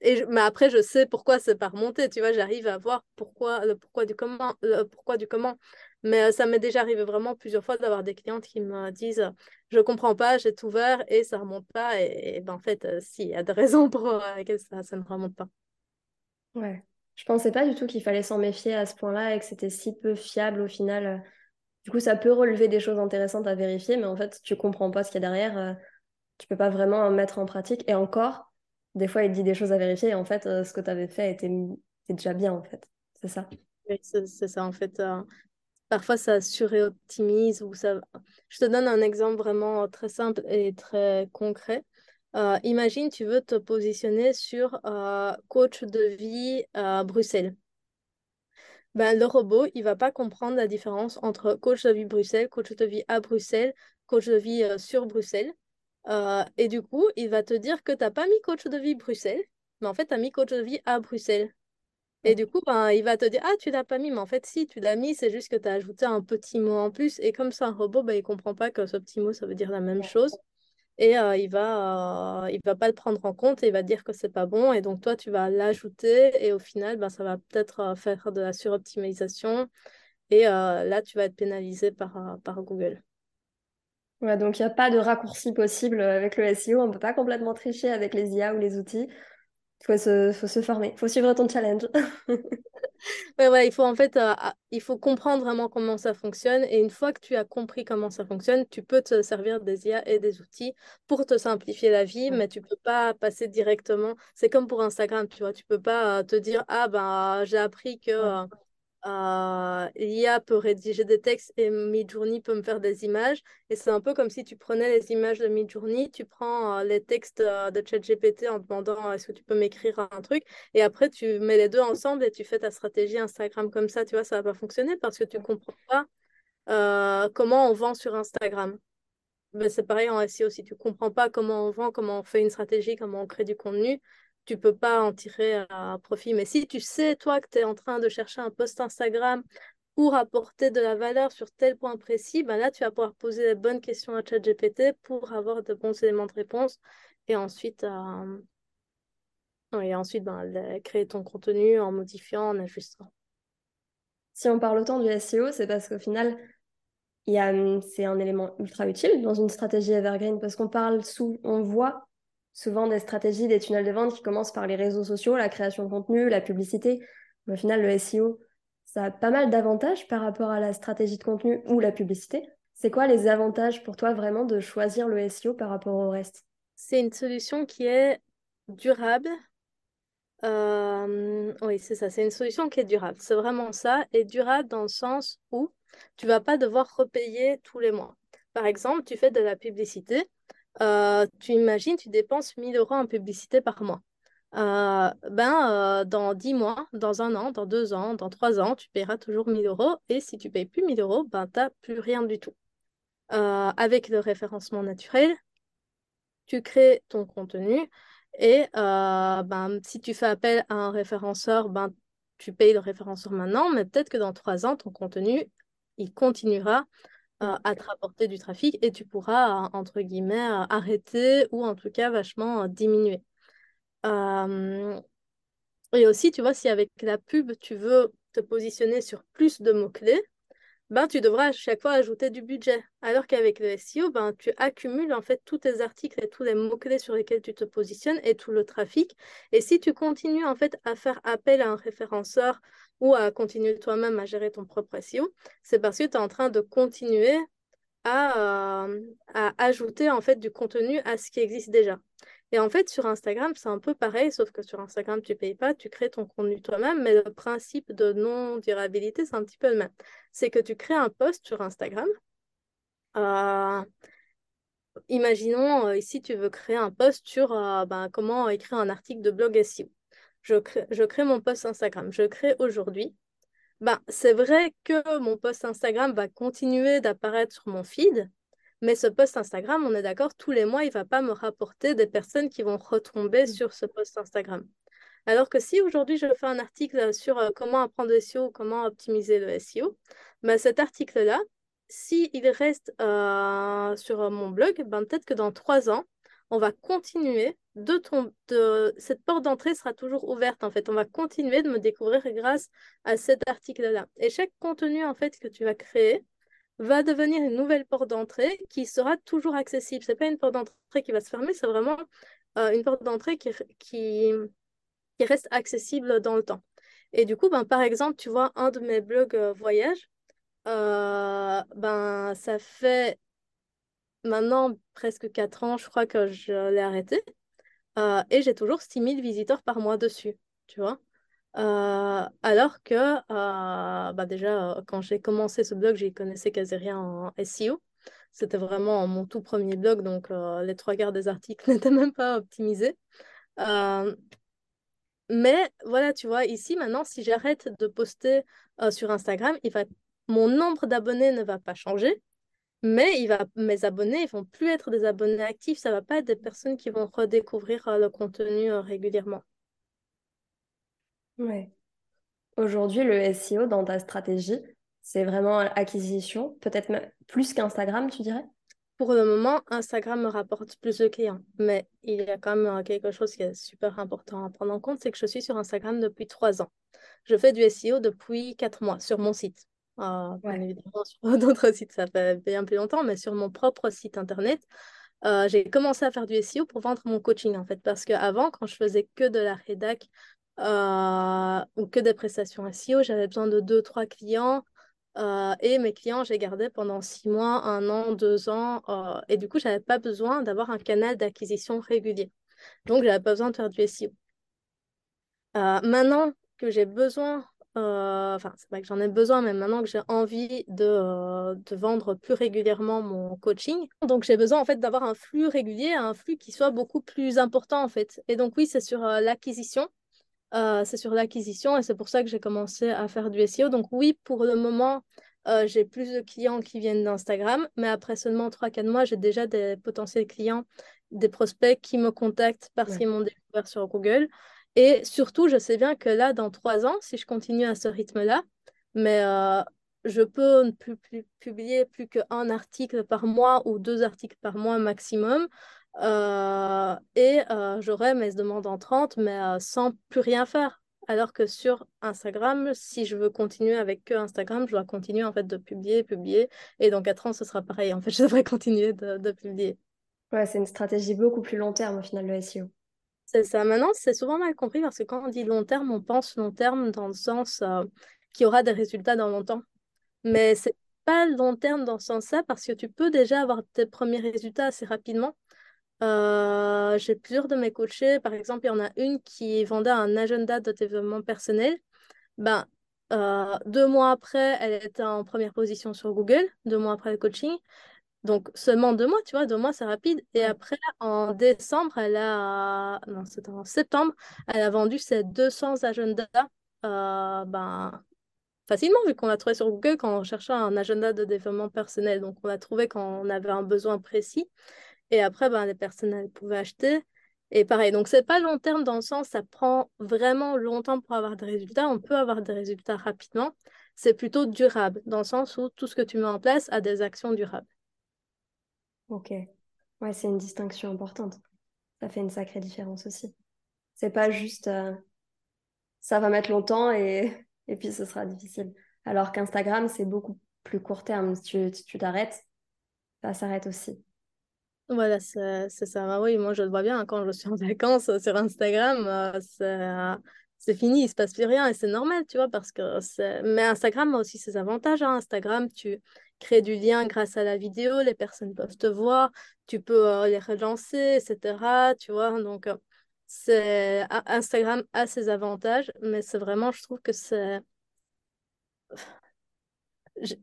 B: et mais après, je sais pourquoi c'est pas remonté, tu vois, j'arrive à voir pourquoi, pourquoi du comment, le pourquoi du comment. Mais euh, ça m'est déjà arrivé vraiment plusieurs fois d'avoir des clientes qui me disent Je comprends pas, j'ai tout ouvert et ça remonte pas. Et, ben, en fait, euh, si, il y a des *laughs* raisons pour euh, lesquelles ça, ça ne remonte pas.
A: Ouais. Je pensais pas du tout qu'il fallait s'en méfier à ce point-là et que c'était si peu fiable au final. Du coup, ça peut relever des choses intéressantes à vérifier, mais en fait, tu comprends pas ce qu'il y a derrière. Tu peux pas vraiment mettre en pratique. Et encore, des fois, il dit des choses à vérifier et en fait, euh, ce que tu avais fait était, déjà bien, en fait. C'est ça.
B: Oui, c'est ça, en fait. Euh, parfois, ça suroptimise ou ça... Je te donne un exemple vraiment très simple et très concret. Euh, imagine, tu veux te positionner sur coach de vie à Bruxelles. Ben, le robot, il va pas comprendre la différence entre coach de vie Bruxelles, coach de vie à Bruxelles, coach de vie sur Bruxelles. Euh, et du coup, il va te dire que tu n'as pas mis coach de vie Bruxelles, mais en fait, tu as mis coach de vie à Bruxelles. Et du coup, ben, il va te dire, ah, tu l'as pas mis, mais en fait, si, tu l'as mis, c'est juste que tu as ajouté un petit mot en plus. Et comme c'est un robot, ben, il comprend pas que ce petit mot, ça veut dire la même chose. Et euh, il va, euh, il va pas le prendre en compte et il va dire que c'est pas bon. Et donc, toi, tu vas l'ajouter et au final, ben, ça va peut-être euh, faire de la suroptimisation. Et là, tu vas être pénalisé par, par Google.
A: Ouais, donc il n'y a pas de raccourci possible avec le SEO. On ne peut pas complètement tricher avec les IA ou les outils. Il faut se, faut se former. Il faut suivre ton challenge. *laughs*
B: ouais, ouais, il faut en fait, euh, il faut comprendre vraiment comment ça fonctionne. Et une fois que tu as compris comment ça fonctionne, tu peux te servir des IA et des outils pour te simplifier la vie, mais tu peux pas passer directement. C'est comme pour Instagram, tu vois. Tu peux pas euh, te dire, ah ben, j'ai appris que. Euh, L'IA peut rédiger des textes et Midjourney peut me faire des images. Et c'est un peu comme si tu prenais les images de Midjourney, tu prends euh, les textes euh, de ChatGPT en demandant est-ce que tu peux m'écrire un truc, et après tu mets les deux ensemble et tu fais ta stratégie Instagram comme ça. Tu vois, ça va pas fonctionner parce que tu comprends pas comment on vend sur Instagram. Ben, c'est pareil en SEO, si tu comprends pas comment on vend, comment on fait une stratégie, comment on crée du contenu, tu peux pas en tirer un profit. Mais si tu sais, toi, que tu es en train de chercher un post Instagram pour apporter de la valeur sur tel point précis, ben là, tu vas pouvoir poser les bonnes questions à ChatGPT pour avoir de bons éléments de réponse et ensuite, euh, et ensuite ben, créer ton contenu en modifiant, en ajustant.
A: Si on parle autant du SEO, c'est parce qu'au final, c'est un élément ultra utile dans une stratégie evergreen parce qu'on parle sous, on voit souvent des stratégies, des tunnels de vente qui commencent par les réseaux sociaux, la création de contenu, la publicité. Mais au final, le SEO, ça a pas mal d'avantages par rapport à la stratégie de contenu ou la publicité. C'est quoi les avantages pour toi vraiment de choisir le SEO par rapport au reste?
B: C'est une solution qui est durable. Euh, oui, c'est ça, c'est une solution qui est durable. C'est vraiment ça, et durable dans le sens où tu vas pas devoir repayer tous les mois. Par exemple, tu fais de la publicité, euh, tu imagines, tu dépenses 1000 euros en publicité par mois. Euh, ben, euh, dans 10 mois, dans un an, dans deux ans, dans trois ans, tu paieras toujours 1000 euros. Et si tu payes plus 1000 euros, ben, tu n'as plus rien du tout. avec le référencement naturel, tu crées ton contenu et ben, si tu fais appel à un référenceur, ben, tu payes le référenceur maintenant, mais peut-être que dans trois ans, ton contenu, il continuera à te rapporter du trafic et tu pourras, entre guillemets, arrêter ou en tout cas vachement diminuer. et aussi, tu vois, si avec la pub, tu veux te positionner sur plus de mots-clés, ben, tu devras à chaque fois ajouter du budget. Alors qu'avec le SEO, ben, tu accumules en fait tous tes articles et tous les mots-clés sur lesquels tu te positionnes et tout le trafic. Et si tu continues en fait à faire appel à un référenceur ou à continuer toi-même à gérer ton propre SEO, c'est parce que tu es en train de continuer à, euh, à ajouter en fait du contenu à ce qui existe déjà. Et en fait, sur Instagram, c'est un peu pareil, sauf que sur Instagram, tu ne payes pas, tu crées ton contenu toi-même, mais le principe de non-durabilité, c'est un petit peu le même. C'est que tu crées un post sur Instagram. Euh, imaginons, euh, ici, tu veux créer un post sur euh, ben, comment écrire un article de blog SEO. Je crée, je crée mon post Instagram. Je crée aujourd'hui. Ben, c'est vrai que mon post Instagram va continuer d'apparaître sur mon feed, mais ce post Instagram, on est d'accord, tous les mois, il ne va pas me rapporter des personnes qui vont retomber mmh. sur ce post Instagram. Alors que si aujourd'hui je fais un article sur euh, comment apprendre le SEO ou comment optimiser le SEO, bah, cet article-là, s'il reste euh, sur mon blog, ben, peut-être que dans trois ans, on va continuer de, ton, cette porte d'entrée sera toujours ouverte en fait. On va continuer de me découvrir grâce à cet article-là. Et chaque contenu en fait que tu vas créer, va devenir une nouvelle porte d'entrée qui sera toujours accessible. Ce n'est pas une porte d'entrée qui va se fermer, c'est vraiment euh, une porte d'entrée qui, qui, reste accessible dans le temps. Et du coup, ben, par exemple, tu vois, un de mes blogs euh, voyage, euh, ben, ça fait maintenant presque 4 ans, je crois que je l'ai arrêté. et j'ai toujours 6000 visiteurs par mois dessus, tu vois. Euh, alors que euh, bah déjà, quand j'ai commencé ce blog, j'y connaissais quasi rien en SEO. C'était vraiment mon tout premier blog, donc euh, les trois quarts des articles *laughs* n'étaient même pas optimisés. mais voilà, tu vois, ici maintenant, si j'arrête de poster sur Instagram, il va... mon nombre d'abonnés ne va pas changer, mais il va... mes abonnés ils vont plus être des abonnés actifs, ça va pas être des personnes qui vont redécouvrir le contenu régulièrement.
A: Ouais. Aujourd'hui, le SEO dans ta stratégie, c'est vraiment acquisition, peut-être même plus qu'Instagram, tu dirais?
B: Pour le moment, Instagram me rapporte plus de clients, mais il y a quand même euh, quelque chose qui est super important à prendre en compte, c'est que je suis sur Instagram depuis trois ans. Je fais du SEO depuis quatre mois sur mon site. Euh, bien évidemment, sur d'autres *laughs* sites, ça fait bien plus longtemps, mais sur mon propre site internet, euh, j'ai commencé à faire du SEO pour vendre mon coaching, en fait, parce qu'avant, quand je faisais que de la rédac ou que des prestations SEO, j'avais besoin de deux, trois clients euh, et mes clients, j'ai gardé pendant six mois, un an, deux ans. Euh, et du coup, je n'avais pas besoin d'avoir un canal d'acquisition régulier. Donc, je n'avais pas besoin de faire du SEO. Euh, maintenant que j'ai besoin, enfin, c'est pas que j'en ai besoin, mais maintenant que j'ai envie de, de, vendre plus régulièrement mon coaching, donc j'ai besoin en fait d'avoir un flux régulier, un flux qui soit beaucoup plus important en fait. Et donc, oui, c'est sur l'acquisition. Euh, c'est sur l'acquisition et c'est pour ça que j'ai commencé à faire du SEO. Donc oui, pour le moment, euh, j'ai plus de clients qui viennent d'Instagram, mais après seulement 3-4 mois, j'ai déjà des potentiels clients, des prospects qui me contactent parce qu'ils m'ont découvert sur Google. Et surtout, je sais bien que là, dans 3 ans, si je continue à ce rythme-là, mais euh, je peux ne plus, plus publier plus qu'un article par mois ou deux articles par mois maximum. Euh, et euh, j'aurai mes demandes entrantes, mais euh, sans plus rien faire. Alors que sur Instagram, si je veux continuer avec que Instagram, je dois continuer en fait de publier, publier. Et dans 4 ans, ce sera pareil. En fait, *laughs* je devrais continuer de, de publier.
A: Ouais, c'est une stratégie beaucoup plus long terme au final, le SEO.
B: C'est ça. Maintenant, c'est souvent mal compris parce que quand on dit long terme, on pense long terme dans le sens qu'il y aura des résultats dans longtemps. Mais c'est pas long terme dans ce sens-là parce que tu peux déjà avoir tes premiers résultats assez rapidement. Euh, j'ai plusieurs de mes coachés. Par exemple, il y en a une qui vendait un agenda de développement personnel. Ben, euh, deux mois après, elle était en première position sur Google, deux mois après le coaching. Donc, seulement deux mois, tu vois, deux mois, c'est rapide. Et après, en décembre, elle a... Non, c'était en septembre, elle a vendu ses 200 agendas euh, ben, facilement, vu qu'on l'a trouvé sur Google quand on cherchait un agenda de développement personnel. Donc, on l'a trouvé quand on avait un besoin précis. Et après, ben, les personnes elles pouvaient acheter. Et pareil, donc c'est pas long terme dans le sens, ça prend vraiment longtemps pour avoir des résultats. On peut avoir des résultats rapidement. C'est plutôt durable, dans le sens où tout ce que tu mets en place a des actions durables.
A: Ok. Ouais, c'est une distinction importante. Ça fait une sacrée différence aussi. C'est pas juste euh, ça va mettre longtemps et, *laughs* et puis ce sera difficile. Alors qu'Instagram, c'est beaucoup plus court terme. Si tu t'arrêtes, ça s'arrête aussi.
B: Voilà, c'est ça. Oui, moi je le vois bien quand je suis en *laughs* vacances sur Instagram, euh, c'est fini, il se passe plus rien et c'est normal, tu vois, parce que. Mais Instagram a aussi ses avantages. Hein. Instagram, tu crées du lien grâce à la vidéo, les personnes peuvent te voir, tu peux euh, les relancer, etc. Tu vois, donc euh, c'est Instagram a ses avantages, mais c'est vraiment, je trouve que c'est.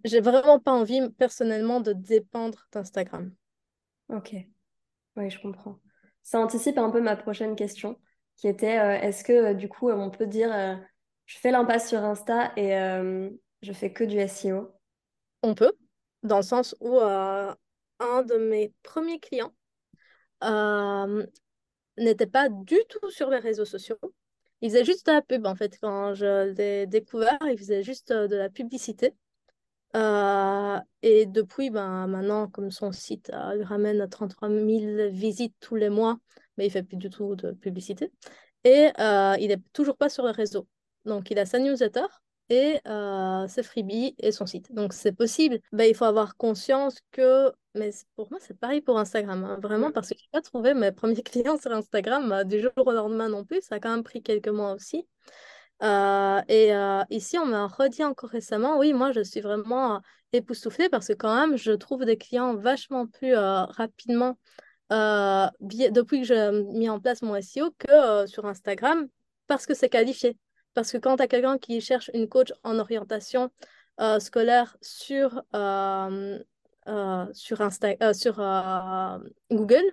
B: J'ai vraiment pas envie personnellement de dépendre d'Instagram.
A: Ok, oui, je comprends. Ça anticipe un peu ma prochaine question, qui était euh, est-ce que euh, du coup on peut dire euh, je fais l'impasse sur Insta et je fais que du SEO
B: On peut, dans le sens où un de mes premiers clients n'était pas du tout sur les réseaux sociaux. Il faisait juste de la pub en fait. Quand je l'ai découvert, il faisait juste de la publicité. Euh, et depuis, ben, maintenant, comme son site euh, lui ramène 33 000 visites tous les mois, mais il fait plus du tout de publicité. Et euh, il n'est toujours pas sur le réseau. Donc, il a sa newsletter et ses freebies et son site. Donc, c'est possible. Ben, il faut avoir conscience que, mais pour moi, c'est pareil pour Instagram. Hein, vraiment, parce que je n'ai pas trouvé mes premiers *laughs* clients sur Instagram du jour au lendemain non plus. Ça a quand même pris quelques mois aussi. Euh, et euh, ici, on m'a redit encore récemment, oui, moi, je suis vraiment euh, époustouflée parce que quand même, je trouve des clients vachement plus rapidement depuis que j'ai mis en place mon SEO que sur Instagram parce que c'est qualifié. Parce que quand tu as quelqu'un qui cherche une coach en orientation scolaire sur, sur, Insta sur Google,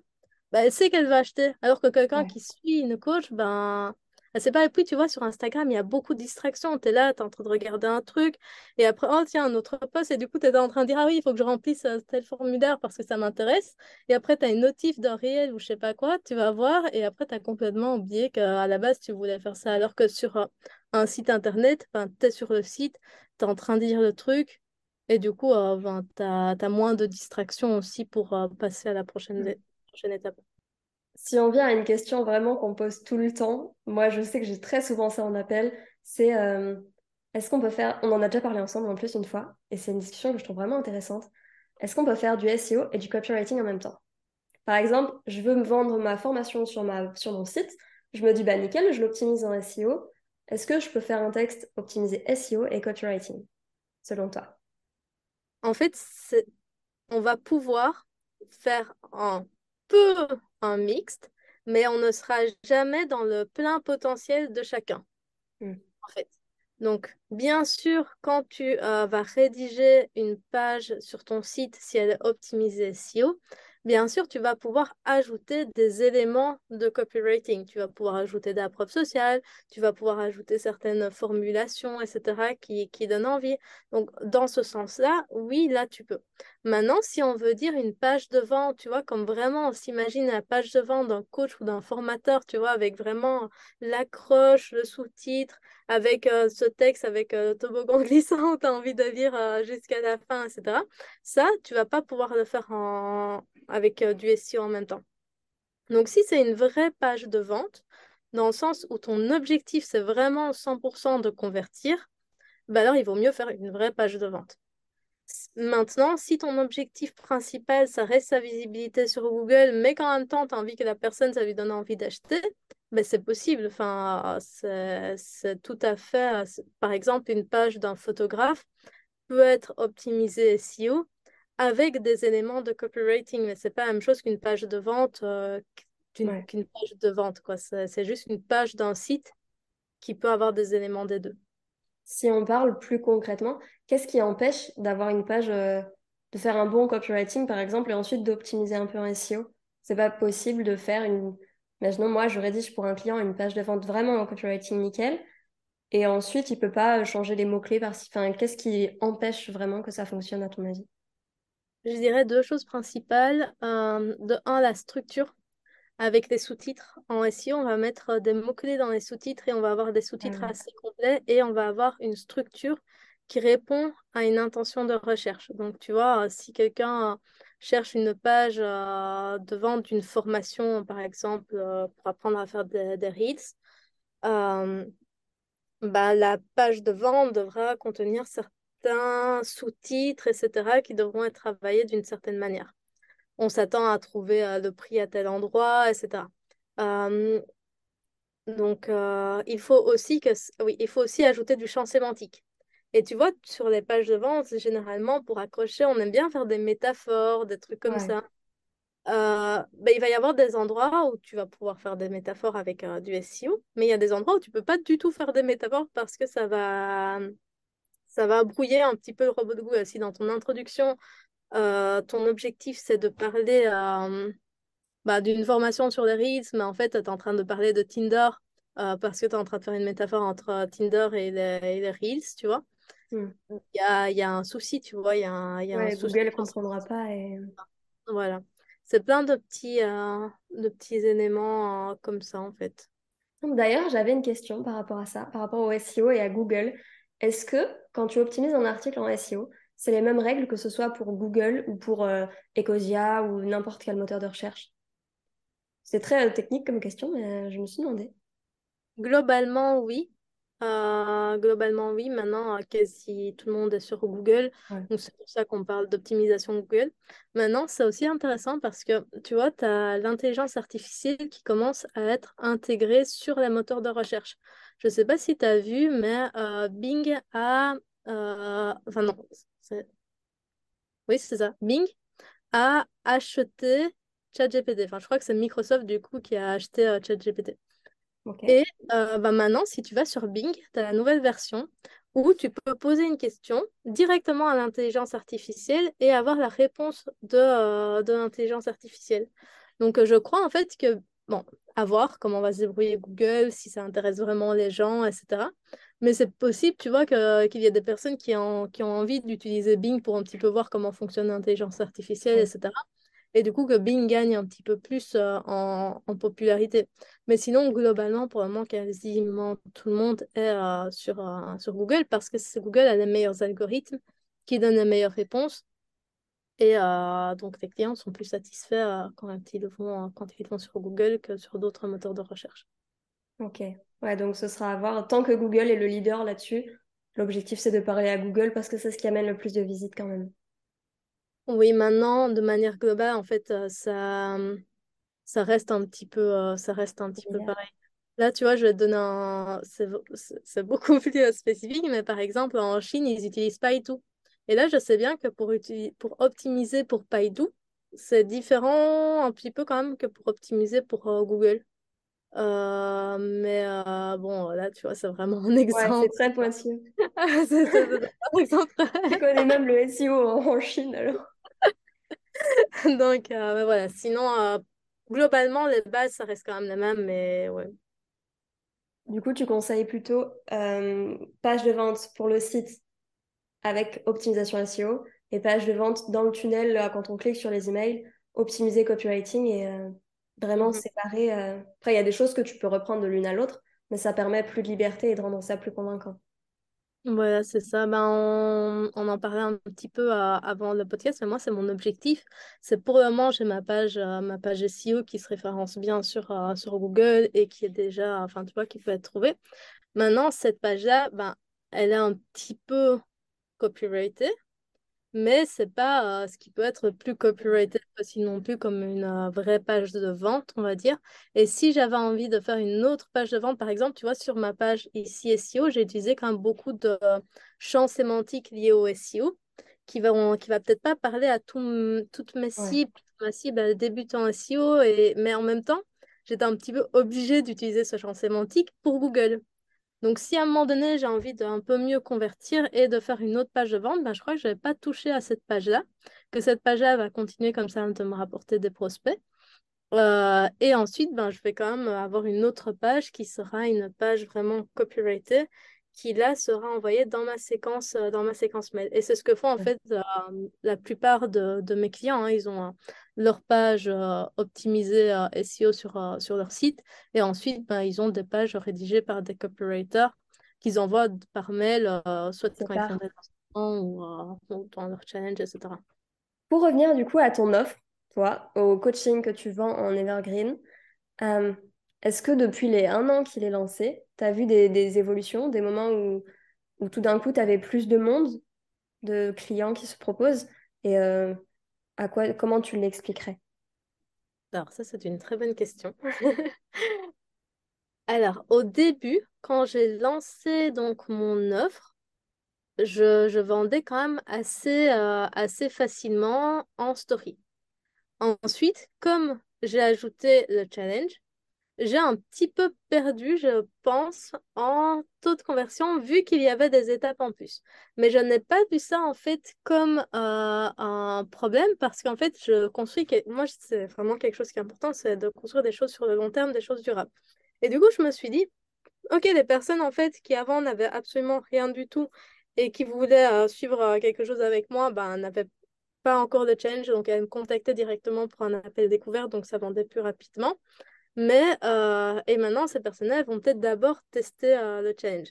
B: bah, elle sait qu'elle va acheter. Alors que quelqu'un qui suit une coach, ben c'est pas le prix, tu vois, sur Instagram, il y a beaucoup de distractions. Tu es là, tu es en train de regarder un truc, et après, oh tiens, un autre post, et du coup, tu es en train de dire, ah oui, il faut que je remplisse euh, tel formulaire parce que ça m'intéresse. Et après, tu as une notif d'un réel ou je sais pas quoi, tu vas voir, et après, tu as complètement oublié qu'à la base, tu voulais faire ça. Alors que sur euh, un site internet, tu es sur le site, tu es en train de lire le truc, et du coup, euh, ben, tu as, moins de distractions aussi pour euh, passer à la prochaine,
A: Mm.
B: prochaine étape.
A: Si on vient à une question vraiment qu'on pose tout le temps, moi je sais que j'ai très souvent ça en appel, c'est euh, est-ce qu'on peut faire, on en a déjà parlé ensemble en plus une fois, et c'est une discussion que je trouve vraiment intéressante, est-ce qu'on peut faire du SEO et du copywriting en même temps? Par exemple, je veux me vendre ma formation sur, ma, sur mon site, je me dis bah nickel, je l'optimise en SEO, est-ce que je peux faire un texte optimisé SEO et copywriting, selon toi?
B: En fait, on va pouvoir faire un peu un mixte, mais on ne sera jamais dans le plein potentiel de chacun.
A: Mm.
B: En fait. Donc, bien sûr, quand tu euh, vas rédiger une page sur ton site, si elle est optimisée SEO, bien sûr, tu vas pouvoir ajouter des éléments de copywriting. Tu vas pouvoir ajouter de la preuve sociale, tu vas pouvoir ajouter certaines formulations, etc., qui, qui donnent envie. Donc, dans ce sens-là, oui, là, tu peux. Maintenant, si on veut dire une page de vente, tu vois, comme vraiment on s'imagine la page de vente d'un coach ou d'un formateur, tu vois, avec vraiment l'accroche, le sous-titre, avec euh, ce texte, avec euh, toboggan *laughs* glissant, tu as envie de lire euh, jusqu'à la fin, etc. Ça, tu vas pas pouvoir le faire en avec euh, du SEO en même temps. Donc, si c'est une vraie page de vente, dans le sens où ton objectif, c'est vraiment 100% de convertir, bah alors il vaut mieux faire une vraie page de vente. Maintenant, si ton objectif principal, ça reste sa visibilité sur Google, mais qu'en même temps, tu as envie que la personne, ça lui donne envie d'acheter, ben c'est possible. Enfin, c'est tout à fait. Par exemple, une page d'un photographe peut être optimisée SEO avec des éléments de copywriting, mais c'est pas la même chose qu'une page de vente, euh, qu'une page de vente, quoi. C'est juste une page d'un site qui peut avoir des éléments des deux.
A: Si on parle plus concrètement, qu'est-ce qui empêche d'avoir une page, euh, de faire un bon copywriting, par exemple, et ensuite d'optimiser un peu en SEO? C'est pas possible de faire une. Imaginons, moi, je rédige pour un client une page de vente vraiment en copywriting nickel, et ensuite, il peut pas changer les mots-clés par Enfin, qu'est-ce qui empêche vraiment que ça fonctionne, à ton avis?
B: Je dirais deux choses principales. Euh, de un, la structure avec les sous-titres. En SEO, on va mettre des mots-clés dans les sous-titres et on va avoir des sous-titres ah assez complets et on va avoir une structure qui répond à une intention de recherche. Donc, tu vois, si quelqu'un cherche une page euh, de vente d'une formation, par exemple, euh, pour apprendre à faire des, des reads, bah, la page de vente devra contenir certains sous-titres, etc., qui devront être travaillés d'une certaine manière. On s'attend à trouver euh, le prix à tel endroit, etc. Euh, donc, euh, il faut aussi que, oui, il faut aussi ajouter du champ sémantique. Et tu vois, sur les pages de vente, généralement, pour accrocher, on aime bien faire des métaphores, des trucs comme ça. bah, il va y avoir des endroits où tu vas pouvoir faire des métaphores avec du SEO, mais il y a des endroits où tu peux pas du tout faire des métaphores parce que ça va, ça va brouiller un petit peu le robot de Google. Si dans ton introduction, euh, ton objectif c'est de parler euh, bah, d'une formation sur les Reels, mais en fait, tu es en train de parler de Tinder euh, parce que tu es en train de faire une métaphore entre Tinder et les, Reels, tu vois. Hmm. Il y, a, y, a, un souci, tu vois. Y a un, y a un
A: Google ne comprendra pas. Et...
B: Voilà. C'est plein de petits, de petits éléments comme ça, en fait.
A: D'ailleurs, j'avais une question par rapport à ça, par rapport au SEO et à Google. Est-ce que quand tu optimises un article en SEO, c'est les mêmes règles que ce soit pour Google ou pour euh, Ecosia ou n'importe quel moteur de recherche? C'est très euh, technique comme question, mais euh, je me suis demandé.
B: Globalement, oui. Globalement, oui. Maintenant, quasi tout le monde est sur Google. Donc, c'est pour ça qu'on parle d'optimisation Google. Maintenant, c'est aussi intéressant parce que, tu vois, tu as l'intelligence artificielle qui commence à être intégrée sur les moteurs de recherche. Je ne sais pas si tu as vu, mais Bing a... enfin non, oui, c'est ça. Bing a acheté ChatGPT. Enfin, je crois que c'est Microsoft du coup qui a acheté euh, Et euh, bah, maintenant, si tu vas sur Bing, tu as la nouvelle version où tu peux poser une question directement à l'intelligence artificielle et avoir la réponse de, euh, de l'intelligence artificielle. Donc, je crois en fait que, bon, à voir comment va se débrouiller Google, si ça intéresse vraiment les gens, etc. Mais c'est possible, tu vois, qu'il y a des personnes qui ont, qui ont envie d'utiliser Bing pour un petit peu voir comment fonctionne l'intelligence artificielle, etc. et du coup que Bing gagne un petit peu plus euh, en, popularité. Mais sinon, globalement, pour le quasiment tout le monde est euh, sur, euh, sur Google parce que Google a les meilleurs algorithmes qui donnent les meilleures réponses. Et donc, les clients sont plus satisfaits quand, ils vont, quand ils vont sur Google que sur d'autres moteurs de recherche.
A: Ok. Ouais, donc ce sera à voir. Tant que Google est le leader là-dessus, l'objectif c'est de parler à Google parce que c'est ce qui amène le plus de visites quand même.
B: Oui, maintenant, de manière globale, en fait, euh, ça, ça reste un petit peu, euh, ça reste un petit peu pareil. Là, tu vois, je vais te donner un... C'est beaucoup *laughs* plus euh, spécifique, mais par exemple, en Chine, ils utilisent Baidu. Et là, je sais bien que pour, pour optimiser pour Baidu, c'est différent un petit peu quand même que pour optimiser pour Google. mais bon, là, tu vois, c'est vraiment un exemple. *laughs*
A: Ouais, c'est très pointu. *laughs* c'est un exemple. Tu connais même le SEO en Chine, alors. *laughs*
B: Donc, euh, voilà. Sinon, euh, globalement, les bases, ça reste quand même les mêmes, mais ouais.
A: Du coup, tu conseilles plutôt euh, page de vente pour le site avec optimisation SEO et page de vente dans le tunnel quand on clique sur les emails, optimiser copywriting et vraiment mhm. séparer. Après, il y a des choses que tu peux reprendre de l'une à l'autre, mais ça permet plus de liberté et de rendre ça plus convaincant.
B: Voilà, c'est ça. Ben, on, en parlait un petit peu euh, avant le podcast, mais moi, c'est mon objectif. C'est pour le moment, j'ai ma page, euh, ma page SEO qui se référence bien sur, euh, sur Google et qui est déjà, enfin, tu vois, qui peut être trouvée. Maintenant, cette page-là, ben, elle est un petit peu copyrightée mais c'est pas euh, ce qui peut être plus copyrighted aussi non plus comme une euh, vraie page de vente, on va dire. Et si j'avais envie de faire une autre page de vente, par exemple, tu vois, sur ma page ici SEO, j'ai utilisé quand même beaucoup de champs sémantiques liés au SEO qui va, qui va peut-être pas parler à tout, toutes mes cibles, ma cible à débutant SEO, et, mais en même temps, j'étais un petit peu obligée d'utiliser ce champ sémantique pour Google. Donc, si à un moment donné, j'ai envie d'un peu mieux convertir et de faire une autre page de vente, ben, je crois que je n'avais pas touché à cette page-là, que cette page-là va continuer comme ça de me rapporter des prospects. Euh, et ensuite, ben, je vais quand même avoir une autre page qui sera une page vraiment copyrightée qui là sera envoyée dans ma séquence, euh, dans ma séquence mail. Et c'est ce que font en fait euh, la plupart de, de mes clients. Hein. Ils ont leur page euh, optimisée SEO sur, sur leur site et ensuite ben, ils ont des pages rédigées par des copywriters qu'ils envoient par mail, soit quand ils font des lancements ou, dans leur challenge, etc.
A: Pour revenir du coup à ton offre, toi, au coaching que tu vends en Evergreen, est-ce que depuis les un an qu'il est lancé, tu as vu des, évolutions, des moments où, où tout d'un coup, tu avais plus de monde, de clients qui se proposent Et euh, à quoi, comment tu l'expliquerais?
B: Alors, ça, c'est une très bonne question. *laughs* Alors, au début, quand j'ai lancé donc mon offre, je, je vendais quand même assez, euh, assez facilement en story. Ensuite, comme j'ai ajouté le challenge, j'ai un petit peu perdu, je pense, en taux de conversion, vu qu'il y avait des étapes en plus. Mais je n'ai pas vu ça, en fait, comme euh, un problème, parce qu'en fait, je construis, moi, c'est vraiment quelque chose qui est important, c'est de construire des choses sur le long terme, des choses durables. Et du coup, je me suis dit, OK, les personnes, en fait, qui avant n'avaient absolument rien du tout et qui voulaient euh, suivre euh, quelque chose avec moi, ben, n'avaient pas encore de challenge, donc elles me contactaient directement pour un appel découvert, donc ça vendait plus rapidement. Mais, euh, et maintenant, ces personnes vont peut-être d'abord tester euh, le challenge.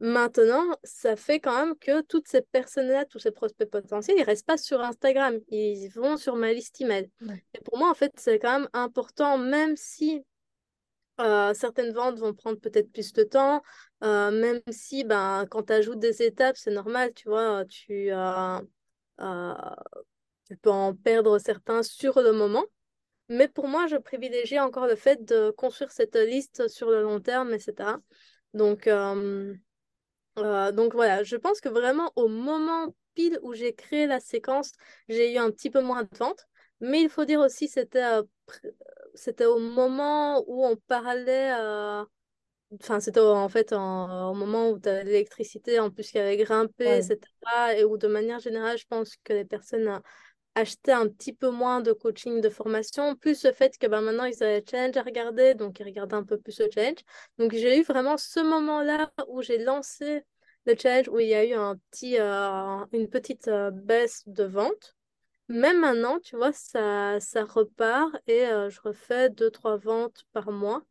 B: Maintenant, ça fait quand même que toutes ces personnes-là, tous ces prospects potentiels, ils ne restent pas sur Instagram, ils vont sur ma liste email. Et pour moi, en fait, c'est quand même important, même si euh, certaines ventes vont prendre peut-être plus de temps, même si ben, quand tu ajoutes des étapes, c'est normal, tu vois, tu, tu peux en perdre certains sur le moment. Mais pour moi, je privilégie encore le fait de construire cette liste sur le long terme, etc. Donc, euh, euh, donc voilà, je pense que vraiment au moment pile où j'ai créé la séquence, j'ai eu un petit peu moins de ventes. Mais il faut dire aussi c'était euh, c'était au moment où on parlait enfin c'était en fait au moment où tu as l'électricité en plus qui avait grimpé etc et où de manière générale je pense que les personnes acheter un petit peu moins de coaching, de formation, plus le fait que ben, maintenant ils avaient le challenge à regarder, donc ils regardaient un peu plus le challenge. Donc j'ai eu vraiment ce moment-là où j'ai lancé le challenge, où il y a eu un petit, euh, une petite euh, baisse de vente. Même maintenant, tu vois, ça, ça repart et euh, je refais deux, trois ventes par mois.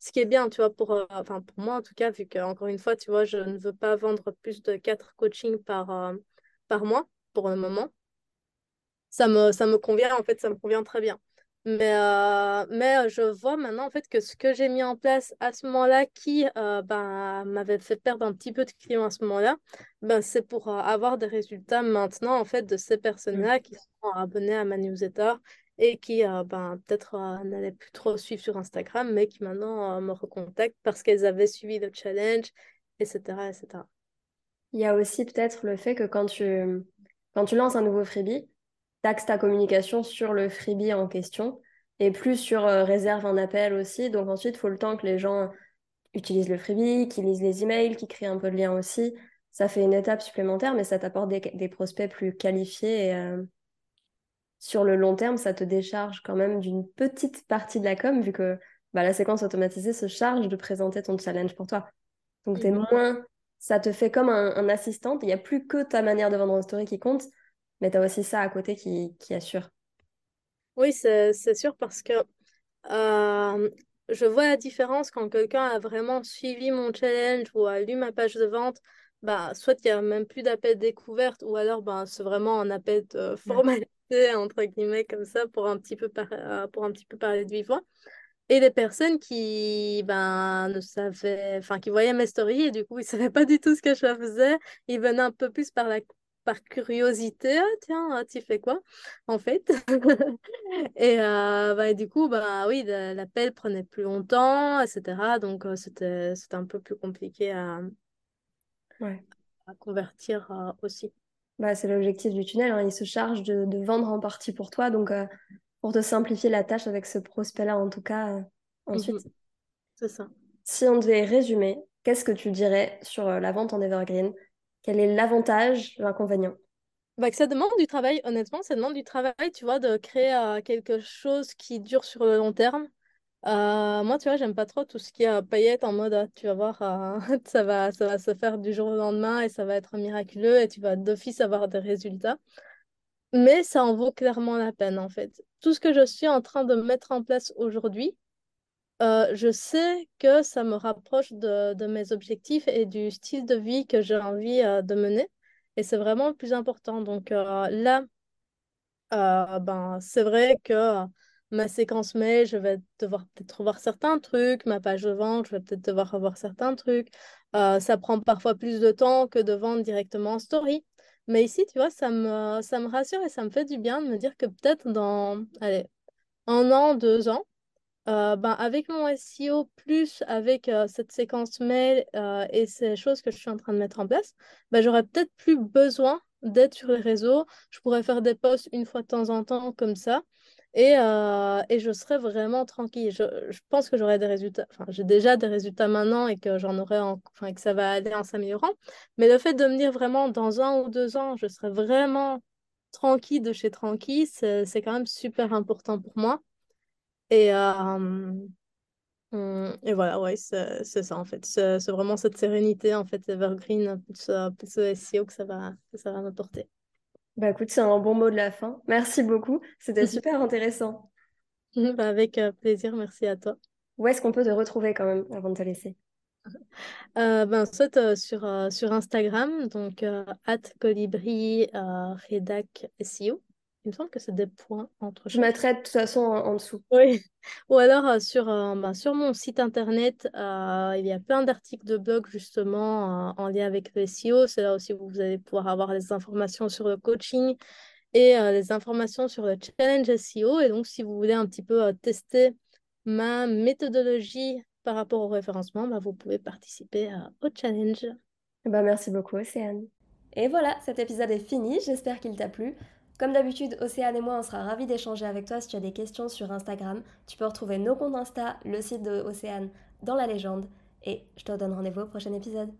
B: Ce qui est bien, tu vois, pour, enfin, pour moi en tout cas, vu que, encore une fois, tu vois, je ne veux pas vendre plus de quatre coachings par, par mois pour le moment. Ça me, ça me convient, en fait, ça me convient très bien. Mais, euh, mais euh, je vois maintenant en fait que ce que j'ai mis en place à ce moment-là, qui euh, ben, m'avait fait perdre un petit peu de clients à ce moment-là, ben, c'est pour avoir des résultats maintenant en fait de ces personnes-là qui sont abonnées à ma newsletter et qui ben, peut-être n'allaient plus trop suivre sur Instagram, mais qui maintenant me recontactent parce qu'elles avaient suivi le challenge, etc., etc.
A: Il y a aussi peut-être le fait que quand tu, quand tu lances un nouveau freebie, taxe ta communication sur le freebie en question et plus sur euh, réserve un appel aussi. Donc ensuite, il faut le temps que les gens utilisent le freebie, qu'ils lisent les emails, qu'ils créent un peu de lien aussi. Ça fait une étape supplémentaire, mais ça t'apporte des, prospects plus qualifiés. Et, euh, sur le long terme, ça te décharge quand même d'une petite partie de la com, vu que bah, la séquence automatisée se charge de présenter ton challenge pour toi. Donc, es mhm. moins... ça te fait comme un, assistant. Il n'y a plus que ta manière de vendre en story qui compte, mais tu as aussi ça à côté qui, assure.
B: Oui, c'est sûr parce que euh, je vois la différence quand quelqu'un a vraiment suivi mon challenge ou a lu ma page de vente. Bah, soit il n'y a même plus d'appel découverte ou alors bah, c'est vraiment un appel de formalité, entre guillemets, comme ça, pour un petit peu, euh, pour un petit peu parler de vivant. Et les personnes qui ben, ne savaient, enfin, qui voyaient mes stories et du coup, ils ne savaient pas du tout ce que je faisais, ils venaient un peu plus par la par curiosité, ah, tiens, ah, tu fais quoi en fait? *laughs* Et euh, bah, du coup, bah oui, l'appel prenait plus longtemps, etc. Donc euh, c'était un peu plus compliqué à, à convertir euh, aussi.
A: Bah, c'est l'objectif du tunnel, hein. il se charge de, de, vendre en partie pour toi, donc pour te simplifier la tâche avec ce prospect-là en tout cas, ensuite. Mhm.
B: C'est ça.
A: Si on devait résumer, qu'est-ce que tu dirais sur la vente en evergreen? Quel est l'avantage, l'inconvénient?
B: Bah, ça demande du travail, honnêtement, ça demande du travail, tu vois, de créer euh, quelque chose qui dure sur le long terme. Euh, moi, tu vois, j'aime pas trop tout ce qui est paillettes en mode, tu vas voir, euh, *laughs* ça va, ça va se faire du jour au lendemain et ça va être miraculeux et tu vas d'office avoir des résultats. Mais ça en vaut clairement la peine, en fait. Tout ce que je suis en train de mettre en place aujourd'hui, euh, je sais que ça me rapproche de, mes objectifs et du style de vie que j'ai envie euh, de mener. Et c'est vraiment le plus important. Donc euh, là, ben, c'est vrai que ma séquence mail, je vais devoir peut-être revoir certains trucs. Ma page de vente, je vais peut-être devoir revoir certains trucs. ça prend parfois plus de temps que de vendre directement en story. Mais ici, tu vois, ça me, ça me rassure et ça me fait du bien de me dire que peut-être dans allez, un an, deux ans, euh, ben, avec mon SEO, plus avec euh, cette séquence mail euh, et ces choses que je suis en train de mettre en place, ben, j'aurais peut-être plus besoin d'être sur les réseaux. Je pourrais faire des posts une fois de temps en temps comme ça. Et, et je serais vraiment tranquille. Je, pense que j'aurai des résultats. Enfin, j'ai déjà des résultats maintenant et que j'en aurai enfin, que ça va aller en s'améliorant. Mais le fait de me dire vraiment dans un ou deux ans, je serai vraiment tranquille de chez tranquille, c'est quand même super important pour moi. Et, euh, et voilà, ouais, c'est ça en fait. C'est vraiment cette sérénité en fait, Evergreen, plus, ce SEO que ça va, que ça va m'apporter.
A: Bah écoute, c'est un bon mot de la fin. Merci beaucoup. C'était *laughs* super intéressant.
B: Bah, avec euh, plaisir, merci à toi.
A: Où est-ce qu'on peut te retrouver quand même avant de te laisser? *laughs*
B: Euh, ben, soit sur, sur Instagram, donc at colibri redac SEO. Il me semble que c'est des points entre
A: Je mettrai de toute façon en, dessous.
B: Oui. Ou alors euh, sur, euh, bah, sur mon site internet, euh, il y a plein d'articles de blog justement en lien avec le SEO. C'est là aussi où vous allez pouvoir avoir les informations sur le coaching et les informations sur le challenge SEO. Et donc, si vous voulez un petit peu tester ma méthodologie par rapport au référencement, bah, vous pouvez participer au challenge.
A: Bah, merci beaucoup, Océane. Et voilà, cet épisode est fini. J'espère qu'il t'a plu. Comme d'habitude, Océane et moi, on sera ravis d'échanger avec toi si tu as des questions sur Instagram. Tu peux retrouver nos comptes Insta, le site de Océane dans la légende. Et je te donne rendez-vous au prochain épisode.